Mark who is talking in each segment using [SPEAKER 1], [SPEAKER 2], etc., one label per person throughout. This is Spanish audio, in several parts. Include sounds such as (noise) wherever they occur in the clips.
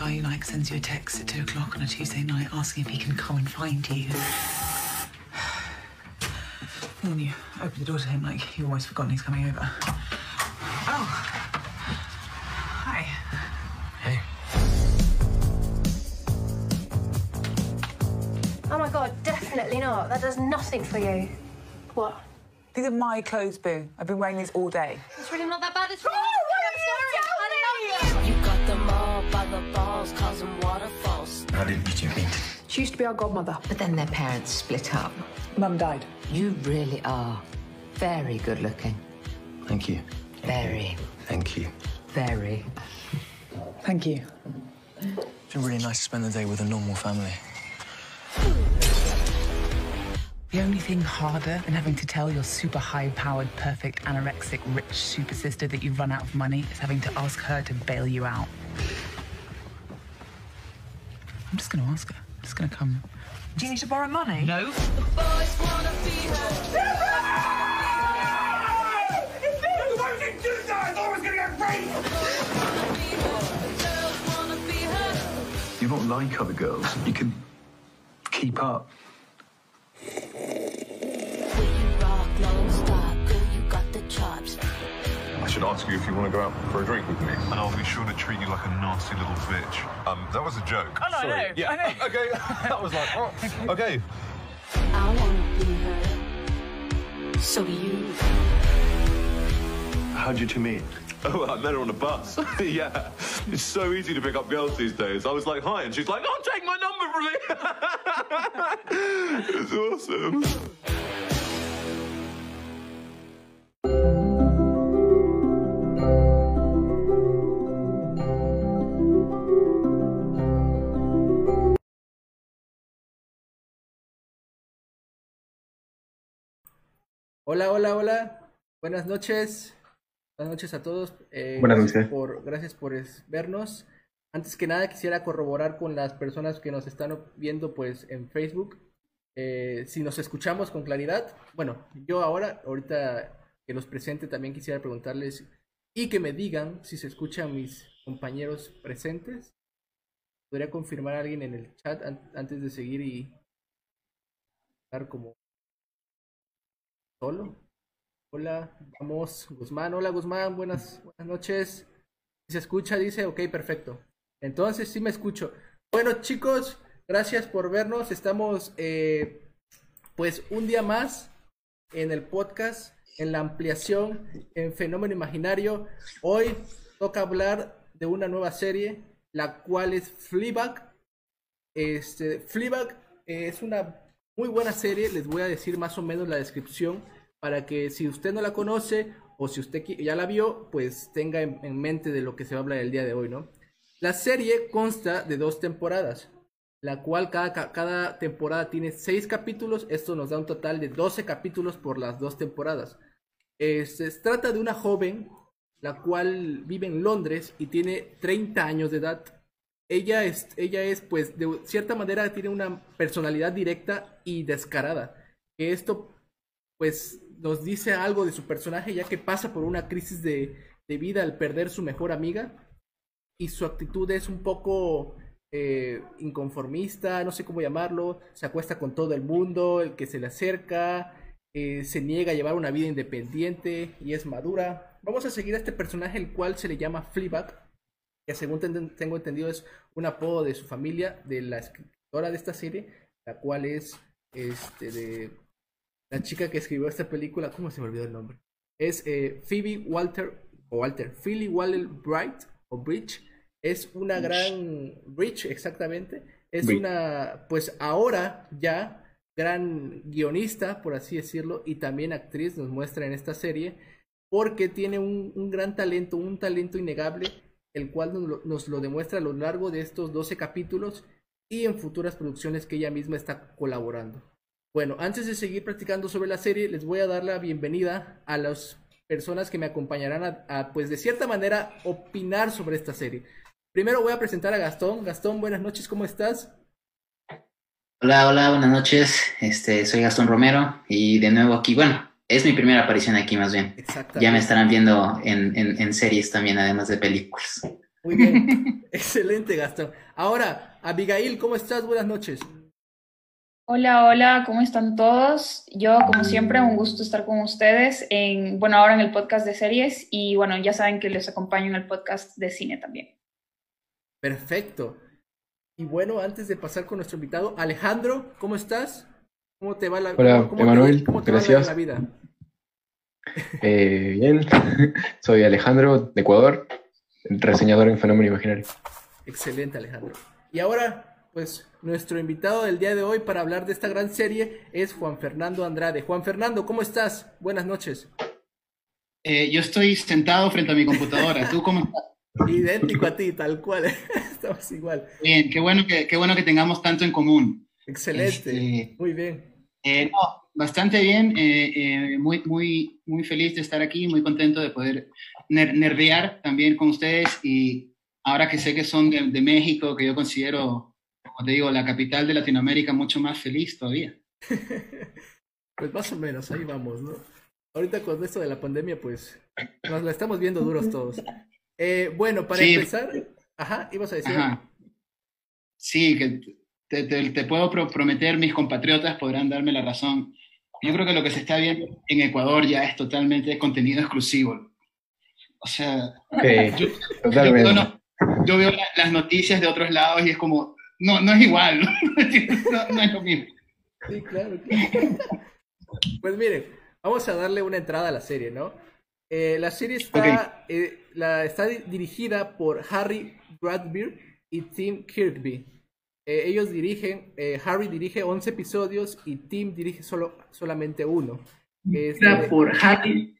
[SPEAKER 1] when a guy like sends you a text at two o'clock on a Tuesday night asking if he can come and find you. (sighs) And then you open the door to him like you've almost forgotten he's coming over. Oh. Hi.
[SPEAKER 2] Hey.
[SPEAKER 3] Oh my god, definitely not. That does nothing for you. What?
[SPEAKER 1] These are my clothes, Boo. I've been wearing these all day.
[SPEAKER 3] It's really not that bad at (gasps) all.
[SPEAKER 4] The balls, causing waterfalls.
[SPEAKER 2] How did you meet?
[SPEAKER 5] She used to be our godmother.
[SPEAKER 6] But then their parents split up.
[SPEAKER 1] Mum died.
[SPEAKER 6] You really are very good looking.
[SPEAKER 2] Thank you.
[SPEAKER 6] Very,
[SPEAKER 2] Thank you.
[SPEAKER 6] very.
[SPEAKER 1] Thank you.
[SPEAKER 2] It's been really nice to spend the day with a normal family.
[SPEAKER 1] The only thing harder than having to tell your super high powered, perfect, anorexic, rich super sister that you've run out of money is having to ask her to bail you out. I'm just going to ask her. I'm just going to come.
[SPEAKER 5] Do you need to borrow money?
[SPEAKER 1] No.
[SPEAKER 7] You're not like other girls. You can keep up.
[SPEAKER 8] Should ask you if you want to go out for a drink with me. And I'll be sure to treat you like a nasty little bitch. Um, that was a joke.
[SPEAKER 1] Oh, no, I
[SPEAKER 8] Sorry.
[SPEAKER 1] know,
[SPEAKER 8] Yeah.
[SPEAKER 1] I know. (laughs)
[SPEAKER 8] Okay. (laughs) that was like, oh, okay.
[SPEAKER 4] I wanna be her. So do you.
[SPEAKER 7] How'd you two meet? (laughs)
[SPEAKER 8] Oh, I met her on a bus. yeah. It's so easy to pick up girls these days. I was like, hi, and she's like, oh, take my number from me. it's awesome.
[SPEAKER 9] Hola, hola, hola. Buenas noches. Buenas noches a todos. Eh,
[SPEAKER 7] Buenas
[SPEAKER 9] gracias
[SPEAKER 7] noches.
[SPEAKER 9] Por, gracias por vernos. Antes que nada, quisiera corroborar con las personas que nos están viendo pues en Facebook. eh, si nos escuchamos con claridad. Bueno, yo ahora, ahorita que los presente, también quisiera preguntarles y que me digan si se escuchan mis compañeros presentes. ¿Podría confirmar a alguien en el chat an- antes de seguir y estar como Hola, vamos, Guzmán. Hola, Guzmán. Buenas, noches. Se escucha, dice, ok, perfecto. Entonces, sí me escucho. Bueno, chicos, gracias por vernos. Estamos, eh, pues, un día más en el podcast, en la ampliación, en Fenómeno Imaginario. Hoy toca hablar de una nueva serie, la cual es Fleabag. Este, Fleabag es una muy buena serie. Les voy a decir más o menos la descripción para que si usted no la conoce o si usted ya la vio, pues tenga en, en mente de lo que se va a hablar el día de hoy, ¿no? La serie consta de dos temporadas, la cual cada, ca- cada temporada tiene seis capítulos. Esto nos da un total de 12 capítulos por las dos temporadas. Eh, se trata de una joven la cual vive en Londres y tiene 30 años de edad. Ella es, ella es, pues, de cierta manera tiene una personalidad directa y descarada. Que esto, pues, nos dice algo de su personaje, ya que pasa por una crisis de, de vida al perder su mejor amiga. Y su actitud es un poco eh, inconformista, no sé cómo llamarlo. Se acuesta con todo el mundo, el que se le acerca, eh, se niega a llevar una vida independiente y es madura. Vamos a seguir a este personaje, el cual se le llama Fleabag que según ten- tengo entendido es un apodo de su familia, de la escritora de esta serie, la cual es este de la chica que escribió esta película, ¿cómo se me olvidó el nombre? Es eh, Phoebe Walter, o Walter, Philly Waller Bright, o Bridge, es una gran, Bridge exactamente, es
[SPEAKER 7] Bridge.
[SPEAKER 9] una, pues ahora ya gran guionista, por así decirlo, y también actriz, nos muestra en esta serie, porque tiene un, un gran talento, un talento innegable, el cual nos lo, nos lo demuestra a lo largo de estos 12 capítulos y en futuras producciones que ella misma está colaborando. Bueno, antes de seguir practicando sobre la serie, les voy a dar la bienvenida a las personas que me acompañarán a, a, pues de cierta manera, opinar sobre esta serie. Primero voy a presentar a Gastón. Gastón, buenas noches, ¿cómo estás?
[SPEAKER 10] Hola, hola, buenas noches. Este, soy Gastón Romero y de nuevo aquí, bueno, es mi primera aparición aquí más bien.
[SPEAKER 9] Exactamente.
[SPEAKER 10] Ya me estarán viendo en, en, en series también, además de películas.
[SPEAKER 9] Muy bien. (laughs) Excelente, Gastón. Ahora, Abigail, ¿cómo estás? Buenas noches.
[SPEAKER 11] Hola, hola, ¿cómo están todos? Yo, como siempre, un gusto estar con ustedes en, bueno, ahora en el podcast de series y bueno, ya saben que les acompaño en el podcast de cine también.
[SPEAKER 9] Perfecto. Y bueno, antes de pasar con nuestro invitado, Alejandro, ¿cómo estás? ¿Cómo te va la,
[SPEAKER 12] Hola,
[SPEAKER 9] cómo te-
[SPEAKER 12] Emanuel,
[SPEAKER 9] cómo te va
[SPEAKER 12] gracias.
[SPEAKER 9] la vida? (laughs)
[SPEAKER 12] Eh, bien, (laughs) soy Alejandro de Ecuador, reseñador en Fenómeno Imaginario.
[SPEAKER 9] Excelente, Alejandro. Y ahora, pues, nuestro invitado del día de hoy para hablar de esta gran serie es Juan Fernando Andrade. Juan Fernando, ¿cómo estás? Buenas noches.
[SPEAKER 13] Eh, yo estoy sentado frente a mi computadora. ¿Tú cómo estás? (laughs)
[SPEAKER 9] Idéntico a ti, tal cual. (laughs) Estamos igual.
[SPEAKER 13] Bien, qué bueno que, qué bueno que tengamos tanto en común.
[SPEAKER 9] Excelente.
[SPEAKER 13] Este,
[SPEAKER 9] Muy bien.
[SPEAKER 13] eh, no, bastante bien. eh, muy, muy, muy feliz de estar aquí, muy contento de poder ner- nerdear también con ustedes. Y ahora que sé que son de, de México, que yo considero, como te digo, la capital de Latinoamérica, mucho más feliz todavía. (laughs)
[SPEAKER 9] Pues más o menos, ahí vamos, ¿no? Ahorita con esto de la pandemia, pues nos la estamos viendo duros todos. Eh, bueno, para
[SPEAKER 13] Sí.
[SPEAKER 9] empezar, ajá, ibas a decir.
[SPEAKER 13] Ajá. Sí, que te, te- te puedo pro- prometer, mis compatriotas podrán darme la razón. Yo creo que lo que se está viendo en Ecuador ya es totalmente contenido exclusivo. O sea, yo,
[SPEAKER 12] totalmente.
[SPEAKER 13] yo no- yo veo la- las noticias de otros lados y es como, no, no es igual, (laughs) no, no es lo mismo.
[SPEAKER 9] Sí, claro. claro. Pues miren, vamos a darle una entrada a la serie, ¿no? Eh, la serie está, eh, la, está di- dirigida por Harry Bradbeer y Tim Kirkby. Eh, ellos dirigen, eh, Harry dirige 11 episodios y Tim dirige solo, solamente uno. Este,
[SPEAKER 13] por Harry.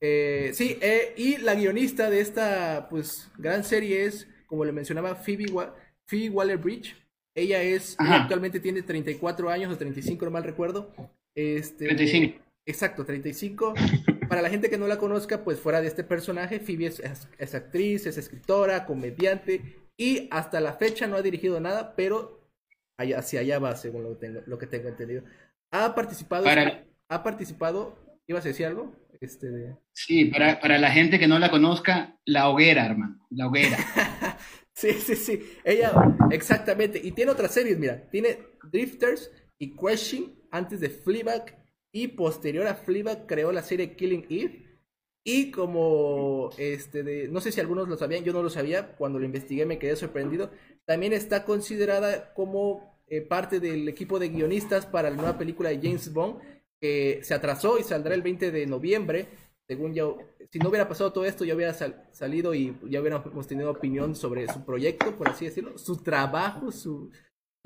[SPEAKER 9] eh, sí, eh, y la guionista de esta pues gran serie es, como le mencionaba, Phoebe, Wa- Phoebe Waller-Bridge. Ella es, ella
[SPEAKER 13] Ajá.
[SPEAKER 9] actualmente tiene 34 años o 35, no mal recuerdo. Este,
[SPEAKER 13] 35.
[SPEAKER 9] Exacto, 35. (laughs) Para la gente que no la conozca, pues fuera de este personaje, Phoebe es, es- es actriz, es escritora, comediante y hasta la fecha no ha dirigido nada, pero allá- hacia allá va, según lo, tengo, lo que tengo entendido. Ha participado,
[SPEAKER 13] Para-
[SPEAKER 9] ha participado, ¿ibas a decir algo? Este,
[SPEAKER 13] Sí, para, para la gente que no la conozca, la hoguera, hermano, la hoguera. (laughs) (laughs)
[SPEAKER 9] Sí, sí, sí. Ella, exactamente. Y tiene otras series, mira. Tiene Drifters y Question antes de Fleabag. Y posterior a Fleabag creó la serie Killing Eve. Y como, este, de, no sé si algunos lo sabían, yo no lo sabía. Cuando lo investigué me quedé sorprendido. También está considerada como eh, parte del equipo de guionistas para la nueva película de James Bond. Que se atrasó y saldrá el 20 de noviembre según yo, si no hubiera pasado todo esto, ya hubiera sal- salido y ya hubiéramos tenido opinión sobre su proyecto, por así decirlo, su trabajo, su,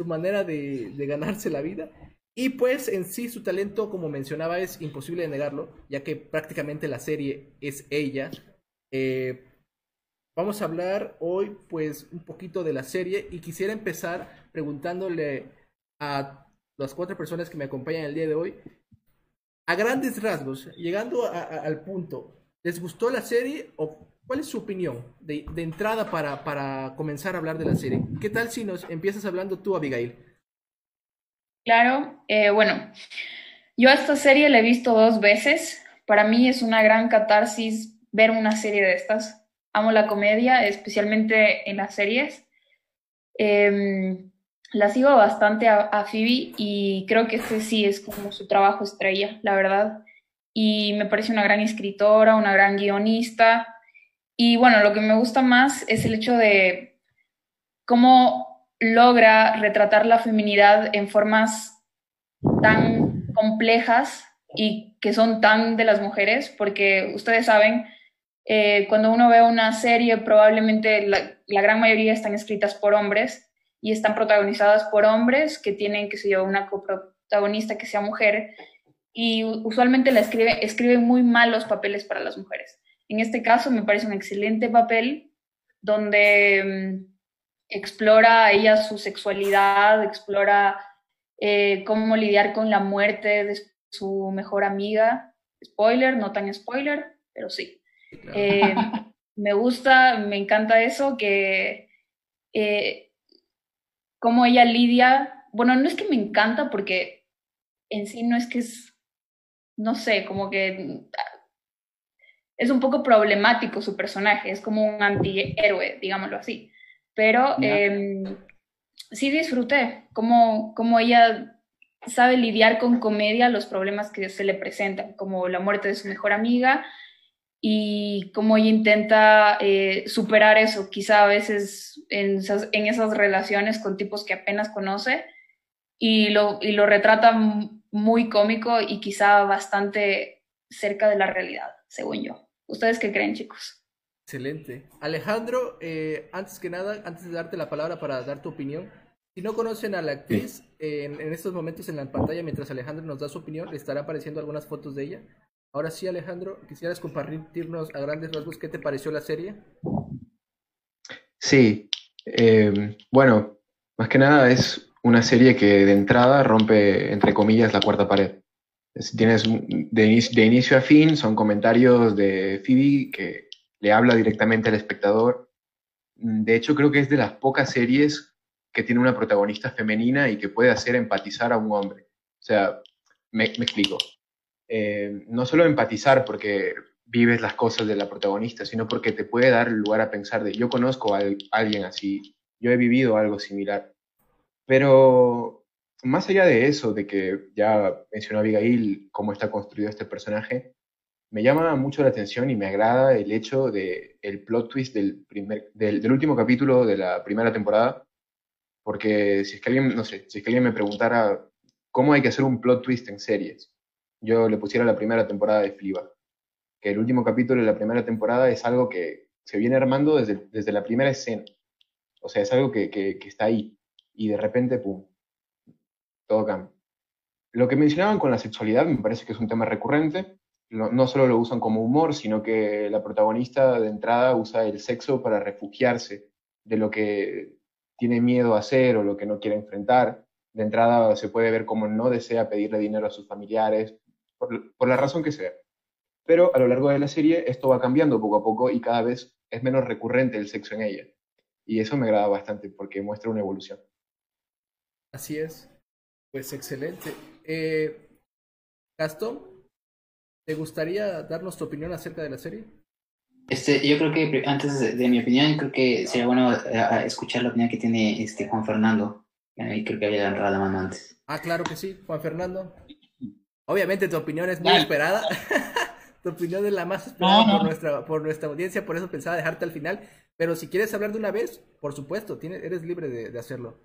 [SPEAKER 9] manera de, de ganarse la vida. Y pues en sí su talento, como mencionaba, es imposible de negarlo, ya que prácticamente la serie es ella. Eh, vamos a hablar hoy pues un poquito de la serie y quisiera empezar preguntándole a las cuatro personas que me acompañan el día de hoy, a grandes rasgos, llegando al punto, ¿les gustó la serie o cuál es su opinión de, entrada para, para comenzar a hablar de la serie? ¿Qué tal si nos empiezas hablando tú, Abigail?
[SPEAKER 11] Claro, eh, bueno, yo esta serie la he visto dos veces. Para mí es una gran catarsis ver una serie de estas. Amo la comedia, especialmente en las series. Em, la sigo bastante a, a Phoebe y creo que este sí es como su trabajo estrella, la verdad. Y me parece una gran escritora, una gran guionista. Y bueno, lo que me gusta más es el hecho de cómo logra retratar la feminidad en formas tan complejas y que son tan de las mujeres, porque ustedes saben, eh, cuando uno ve una serie, probablemente la, la gran mayoría están escritas por hombres y están protagonizadas por hombres que tienen, que sé yo, una coprotagonista que sea mujer, y usualmente la escribe, escriben muy mal los papeles para las mujeres. En este caso me parece un excelente papel donde mm, explora ella su sexualidad, explora eh, cómo lidiar con la muerte de su mejor amiga. Spoiler, no tan spoiler, pero sí. Eh, me gusta, me encanta eso, que eh, cómo ella lidia, bueno, no es que me encanta porque en sí no es que es, no sé, como que es un poco problemático su personaje, es como un antihéroe, digámoslo así. Pero eh, sí disfruté cómo, cómo ella sabe lidiar con comedia los problemas que se le presentan, como la muerte de su mejor amiga y cómo ella intenta eh, superar eso, quizá a veces en esas, en esas, relaciones con tipos que apenas conoce y lo, y lo retrata muy cómico y quizá bastante cerca de la realidad, según yo. ¿Ustedes qué creen, chicos?
[SPEAKER 9] Excelente. Alejandro, eh, antes que nada, antes de darte la palabra para dar tu opinión, si no conocen a la actriz, en, en, estos momentos en la pantalla, mientras Alejandro nos da su opinión, le estará apareciendo algunas fotos de ella. Ahora sí, Alejandro, ¿quisieras compartirnos a grandes rasgos qué te pareció la serie?
[SPEAKER 12] Sí, eh, bueno, más que nada es una serie que de entrada rompe, entre comillas, la cuarta pared. Es, tienes de inicio, a fin, son comentarios de Phoebe que le habla directamente al espectador. De hecho, creo que es de las pocas series que tiene una protagonista femenina y que puede hacer empatizar a un hombre. O sea, me explico. Eh, no solo empatizar porque vives las cosas de la protagonista, sino porque te puede dar lugar a pensar de yo conozco a alguien así, yo he vivido algo similar. Pero más allá de eso, de que ya mencionó Abigail cómo está construido este personaje, me llama mucho la atención y me agrada el hecho de el plot twist del, primer, del, último capítulo de la primera temporada, porque si es que alguien, no sé, si es que alguien me preguntara cómo hay que hacer un plot twist en series, yo le pusiera la primera temporada de Fleabag, que el último capítulo de la primera temporada es algo que se viene armando desde, desde la primera escena, o sea, es algo que, que, está ahí, y de repente, ¡pum!, todo cambia. Lo que mencionaban con la sexualidad me parece que es un tema recurrente, no, solo lo usan como humor, sino que la protagonista de entrada usa el sexo para refugiarse de lo que tiene miedo a hacer o lo que no quiere enfrentar. De entrada se puede ver como no desea pedirle dinero a sus familiares, por, por la razón que sea. Pero a lo largo de la serie esto va cambiando poco a poco y cada vez es menos recurrente el sexo en ella. Y eso me agrada bastante porque muestra una evolución.
[SPEAKER 9] Así es. Pues excelente. Eh, Gastón, ¿te gustaría darnos tu opinión acerca de la serie?
[SPEAKER 10] Este, yo creo que antes de, de mi opinión, creo que sería bueno uh, escuchar la opinión que tiene este Juan Fernando. Y creo que había agarrado la mano antes.
[SPEAKER 9] Ah, claro que sí, Juan Fernando. Obviamente tu opinión es muy Dale. esperada. (laughs) tu opinión es la más esperada no, no. Por, nuestra, por nuestra audiencia, por eso pensaba dejarte al final. Pero si quieres hablar de una vez, por supuesto, tienes, eres libre de, de hacerlo.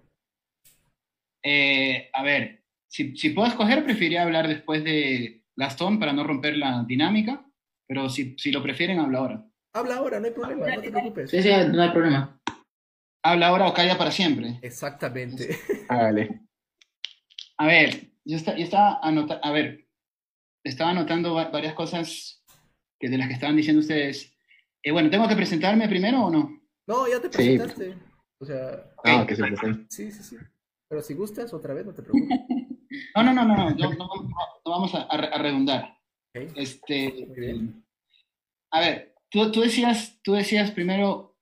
[SPEAKER 13] Eh, a ver, si, si, puedo escoger, preferiría hablar después de Gastón para no romper la dinámica, pero si, si lo prefieren, habla ahora.
[SPEAKER 9] Habla ahora, no hay problema, no te preocupes.
[SPEAKER 10] Sí, sí, no hay problema.
[SPEAKER 13] Habla ahora o calla para siempre.
[SPEAKER 9] Exactamente.
[SPEAKER 12] Hágale.
[SPEAKER 13] A ver, yo, está, yo estaba anotando, a ver, estaba anotando varias cosas que de las que estaban diciendo ustedes. Eh, bueno, ¿tengo que presentarme primero o no?
[SPEAKER 9] No, ya te presentaste. Sí. O sea.
[SPEAKER 12] Ah, que se presente.
[SPEAKER 9] Sí, sí, sí. Pero si gustas, otra vez, no te preocupes. (laughs)
[SPEAKER 13] No, no, no, no, no, no, no, no vamos a, a redundar. Okay. Este, a ver, tú, tú, decías, tú decías primero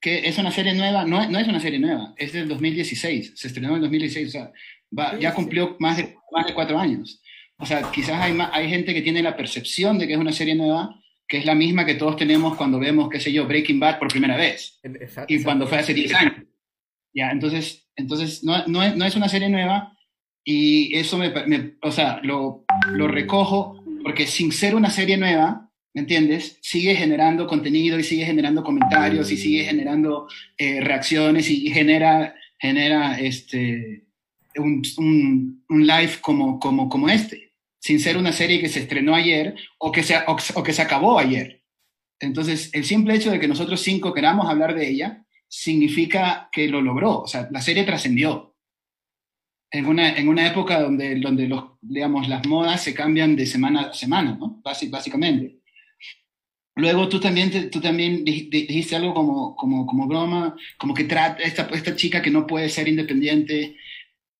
[SPEAKER 13] que es una serie nueva. No, no es una serie nueva, es del 2016. Se estrenó en el 2016, o sea, va, ya cumplió más de, más de cuatro años. O sea, quizás hay, hay gente que tiene la percepción de que es una serie nueva, que es la misma que todos tenemos cuando vemos, qué sé yo, Breaking Bad por primera vez. Exacto, y cuando fue hace 10 años. Ya, entonces, entonces no, no, es, no es una serie nueva y eso me, me o sea, lo, lo recojo porque sin ser una serie nueva, ¿me entiendes? Sigue generando contenido y sigue generando comentarios y sigue generando eh, reacciones y genera, genera este, un, un, live como, como, como este, sin ser una serie que se estrenó ayer o que se, o, que se acabó ayer. Entonces, el simple hecho de que nosotros cinco queramos hablar de ella significa que lo logró, o sea, la serie trascendió. En una, en una época donde, donde los, digamos, las modas se cambian de semana a semana, ¿no? básicamente. Luego tú también, te, tú también dijiste algo como, como, como broma, como que trata esta, esta chica que no puede ser independiente.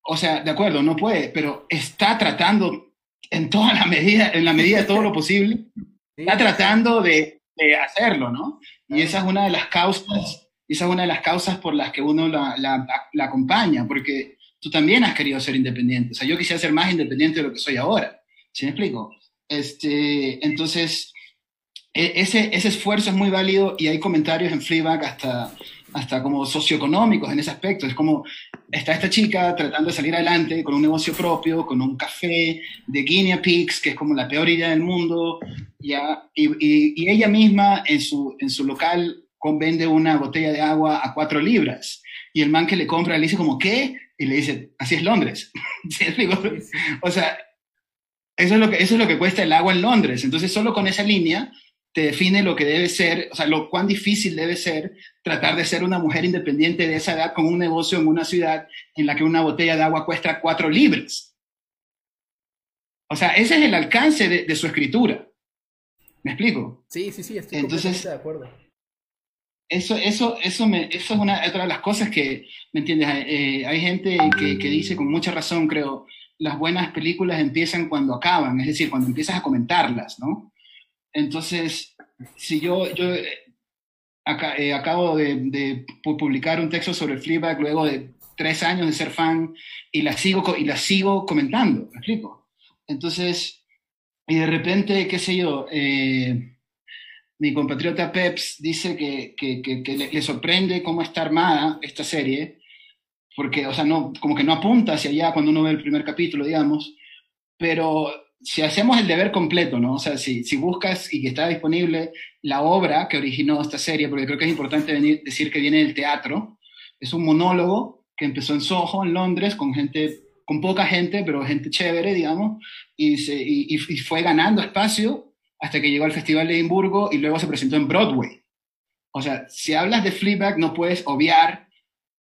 [SPEAKER 13] O sea, de acuerdo, no puede, pero está tratando en toda la medida, en la medida de todo lo posible, está tratando de, de hacerlo, ¿no? Y esa es una de las causas esa es una de las causas por las que uno la, la, la, acompaña, porque tú también has querido ser independiente. O sea, yo quisiera ser más independiente de lo que soy ahora. ¿Sí me explico? Este, entonces, e- ese, ese esfuerzo es muy válido y hay comentarios en Fleabag hasta, hasta como socioeconómicos en ese aspecto. Es como, está esta chica tratando de salir adelante con un negocio propio, con un café de guinea pigs, que es como la peor idea del mundo, ya, y, y- y ella misma en su, en su local vende una botella de agua a cuatro libras. Y el man que le compra le dice como, ¿qué? Y le dice, así es Londres. (laughs) O sea, eso es, lo que, eso es lo que cuesta el agua en Londres. Entonces, solo con esa línea te define lo que debe ser, o sea, lo cuán difícil debe ser tratar de ser una mujer independiente de esa edad con un negocio en una ciudad en la que una botella de agua cuesta cuatro libras. O sea, ese es el alcance de, de su escritura. ¿Me explico?
[SPEAKER 9] Sí, sí, sí, estoy
[SPEAKER 13] Entonces-
[SPEAKER 9] de acuerdo.
[SPEAKER 13] Eso, eso, eso, me, eso es una, otra de las cosas que, ¿me entiendes? Eh, hay gente que, que dice con mucha razón, creo, las buenas películas empiezan cuando acaban, es decir, cuando empiezas a comentarlas, ¿no? Entonces, si yo, yo eh, aca- eh, acabo de, de pu- publicar un texto sobre Fleabag luego de tres años de ser fan y la sigo, y la sigo comentando, ¿me explico? Entonces, y de repente, qué sé yo, eh, mi compatriota Peps dice que, que- que- que le, le sorprende cómo está armada esta serie, porque, o sea, no, como que no apunta hacia allá cuando uno ve el primer capítulo, digamos, pero si hacemos el deber completo, ¿no? O sea, si, si buscas y que está disponible la obra que originó esta serie, porque creo que es importante venir- decir que viene del teatro, es un monólogo que empezó en Soho, en Londres, con gente, con poca gente, pero gente chévere, digamos, y, se, y, y- fue ganando espacio hasta que llegó al Festival de Edimburgo y luego se presentó en Broadway. O sea, si hablas de Fleabag no puedes obviar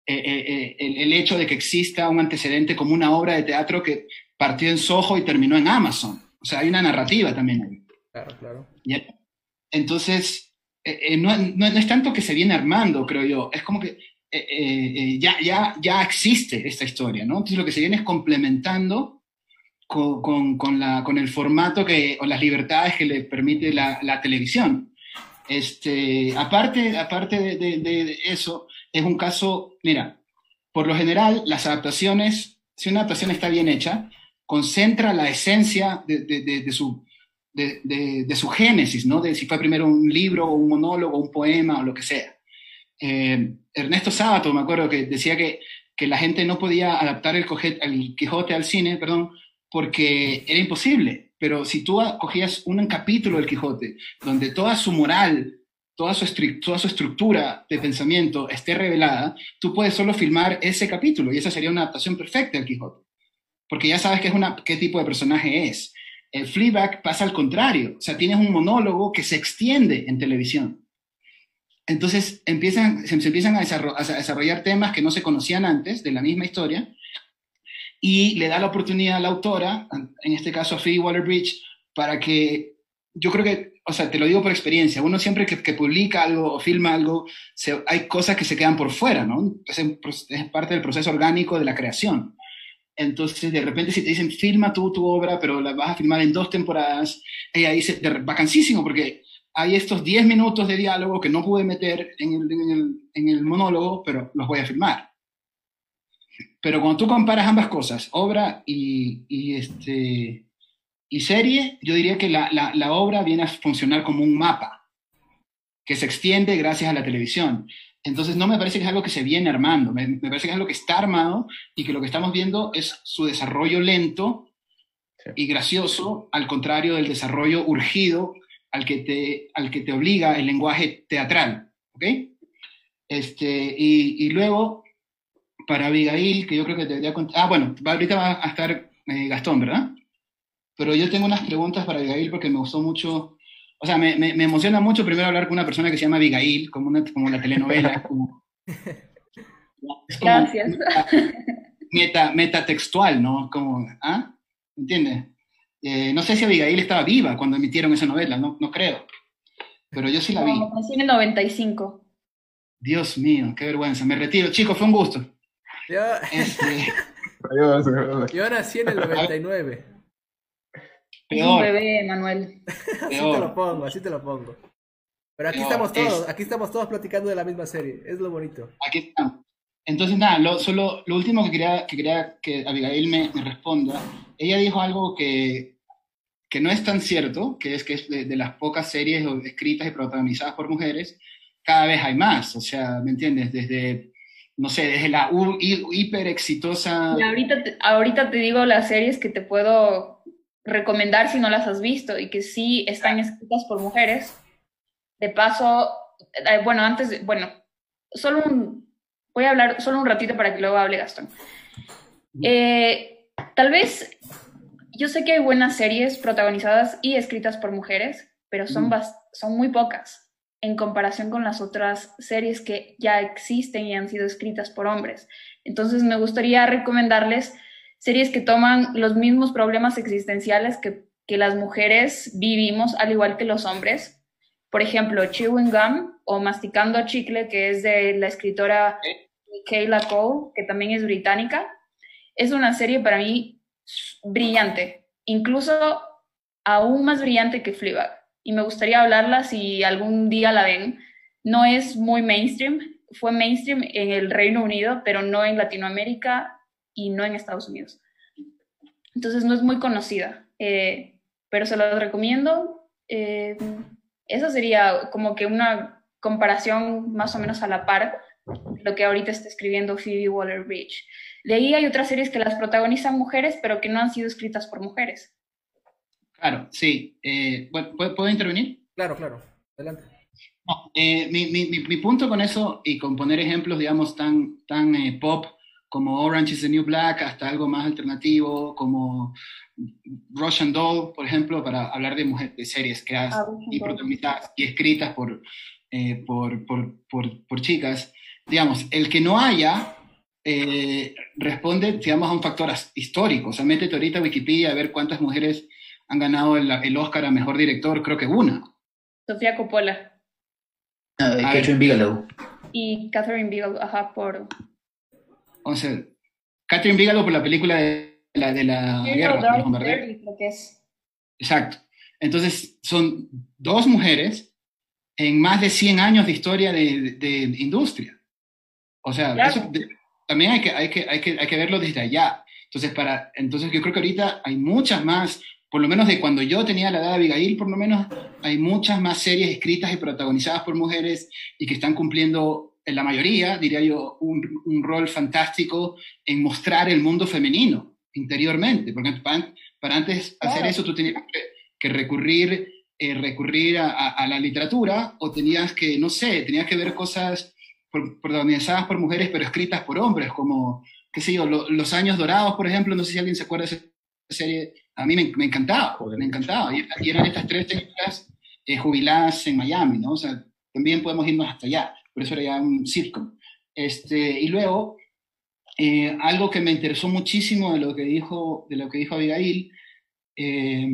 [SPEAKER 13] eh, eh, eh, el, el hecho de que exista un antecedente como una obra de teatro que partió en Soho y terminó en Amazon. O sea, hay una narrativa también ahí.
[SPEAKER 9] Claro, claro.
[SPEAKER 13] ¿ya? Entonces, eh, eh, no, no- no es tanto que se viene armando, creo yo, es como que eh, ya, ya, ya existe esta historia, ¿no? Entonces lo que se viene es complementando con, con- con la, con el formato que, o las libertades que le permite la, la televisión. Este, aparte, aparte de, de- de eso, es un caso, mira, por lo general, las adaptaciones, si una adaptación está bien hecha, concentra la esencia de, su, de, su génesis, ¿no? De si fue primero un libro, o un monólogo, un poema o lo que sea. Eh, Ernesto Sábato, me acuerdo que decía que, que la gente no podía adaptar el, el Quijote al cine, perdón, porque era imposible. Pero si tú cogías un capítulo del Quijote, donde toda su moral, toda su estructura de pensamiento esté revelada, tú puedes solo filmar ese capítulo y esa sería una adaptación perfecta del Quijote. Porque ya sabes qué, es una, qué tipo de personaje es. El Fleabag pasa al contrario, o sea, tienes un monólogo que se extiende en televisión. Entonces empiezan, se, empiezan a, desarro- a desarrollar temas que no se conocían antes de la misma historia y le da la oportunidad a la autora, en este caso a Phoebe Waller-Bridge, para que, yo creo que, o sea, te lo digo por experiencia, uno siempre que, publica algo o filma algo, hay cosas que se quedan por fuera, ¿no? Es, un proce- es parte del proceso orgánico de la creación. Entonces, de repente, si te dicen, filma tú tu obra, pero la vas a filmar en dos temporadas, ella dice, de, vacancísimo, porque hay estos 10 minutos de diálogo que no pude meter en el, en el- en el monólogo, pero los voy a filmar. Pero cuando tú comparas ambas cosas, obra y, y, este, y serie, yo diría que la, la- la obra viene a funcionar como un mapa que se extiende gracias a la televisión. Entonces no me parece que es algo que se viene armando, me, me parece que es algo que está armado y que lo que estamos viendo es su desarrollo lento y gracioso, al contrario del desarrollo urgido al que te, al que te obliga el lenguaje teatral. ¿Ok? Este, y, y luego, para Abigail, que yo creo que debería contar. Ah, bueno, ahorita va a estar eh, Gastón, ¿verdad? Pero yo tengo unas preguntas para Abigail porque me gustó mucho. O sea, me, me- me emociona mucho primero hablar con una persona que se llama Abigail, como, una, como la telenovela. (laughs) como- es como
[SPEAKER 11] Gracias.
[SPEAKER 13] meta, metatextual, ¿no? Como, ¿ah? ¿Entiendes? Eh, no sé si Abigail estaba viva cuando emitieron esa novela, no, no creo. Pero yo sí la vi.
[SPEAKER 11] No, nací en el 95.
[SPEAKER 13] Dios mío, qué vergüenza. Me retiro. Chicos, fue un gusto.
[SPEAKER 9] Yo,
[SPEAKER 13] Este, (laughs)
[SPEAKER 9] yo nací en el 99.
[SPEAKER 11] Es un bebé, Manuel.
[SPEAKER 9] Así te lo pongo, así te lo pongo. Pero aquí
[SPEAKER 13] Peor,
[SPEAKER 9] estamos todos,
[SPEAKER 13] es-
[SPEAKER 9] aquí estamos todos platicando de la misma serie. Es lo bonito.
[SPEAKER 13] Aquí estamos. Entonces, nada, lo, solo, lo último que quería que, quería que Abigail me, me responda, ella dijo algo que, que no es tan cierto, que es que es de, de las pocas series escritas y protagonizadas por mujeres, cada vez hay más. O sea, ¿me entiendes? Desde, no sé, desde la u- hi- hiper exitosa...
[SPEAKER 11] Y ahorita, te- ahorita te digo las series que te puedo recomendar si no las has visto y que sí están escritas por mujeres. De paso, eh, bueno, antes, de- bueno, solo un, voy a hablar solo un ratito para que luego hable Gastón. Eh, tal vez, yo sé que hay buenas series protagonizadas y escritas por mujeres, pero son, son muy pocas en comparación con las otras series que ya existen y han sido escritas por hombres. Entonces me gustaría recomendarles series que toman los mismos problemas existenciales que, que las mujeres vivimos, al igual que los hombres. Por ejemplo, Chewing Gum o Masticando Chicle, que es de la escritora Kayla Cole, que también es británica. Es una serie para mí brillante, incluso aún más brillante que Fleabag. Y me gustaría hablarla si algún día la ven. No es muy mainstream, fue mainstream en el Reino Unido, pero no en Latinoamérica y no en Estados Unidos. Entonces no es muy conocida, eh, pero se los recomiendo. Eh, esa sería como que una comparación más o menos a la par de lo que ahorita está escribiendo Phoebe Waller-Bridge. De ahí hay otras series que las protagonizan mujeres, pero que no han sido escritas por mujeres.
[SPEAKER 13] Claro, sí. Eh, ¿puedo, puedo intervenir?
[SPEAKER 9] Claro, claro. Adelante.
[SPEAKER 13] No, eh, mi, mi, mi, mi punto con eso y con poner ejemplos, digamos, tan, tan eh, pop como Orange is the New Black, hasta algo más alternativo, como Russian Doll, por ejemplo, para hablar de, mujeres, de series creadas
[SPEAKER 11] Ah,
[SPEAKER 13] y protagonizadas y escritas por, eh, por, por, por, por chicas. Digamos, el que no haya eh, responde, digamos, a un factor histórico. O sea, métete ahorita a Wikipedia a ver cuántas mujeres han ganado el, el Oscar a Mejor Director, creo que una.
[SPEAKER 11] Sofía Coppola
[SPEAKER 10] Ah, Catherine Bigelow.
[SPEAKER 11] y Catherine Bigelow, ajá, por
[SPEAKER 13] O sea, Catherine Bigelow por la película de la, de la
[SPEAKER 11] Zero
[SPEAKER 13] guerra, de
[SPEAKER 11] Dark. Thirty, creo que es.
[SPEAKER 13] Exacto. Entonces, son dos mujeres en más de 100 años de historia de, de industria. O sea,
[SPEAKER 11] Claro.
[SPEAKER 13] eso de- también hay que, hay, que, hay, que, hay que verlo desde allá. Entonces, para, entonces, yo creo que ahorita hay muchas más, por lo menos de cuando yo tenía la edad de Abigail, por lo menos hay muchas más series escritas y protagonizadas por mujeres y que están cumpliendo, en la mayoría, diría yo, un, un rol fantástico en mostrar el mundo femenino interiormente. Porque para, para antes hacer
[SPEAKER 11] Claro.
[SPEAKER 13] eso tú tenías que, que recurrir, eh, recurrir a, a- a la literatura o tenías que, no sé, tenías que ver cosas por- protagonizadas por mujeres pero escritas por hombres, como, qué sé yo, Lo- Los Años Dorados, por ejemplo, no sé si alguien se acuerda de esa serie, a mí me, me encantaba, me encantaba, y, y eran estas tres señoras eh, jubiladas en Miami, ¿no? O sea, también podemos irnos hasta allá, por eso era ya un sitcom. Este, y luego, eh, algo que me interesó muchísimo de lo que dijo, de lo que dijo Abigail, eh,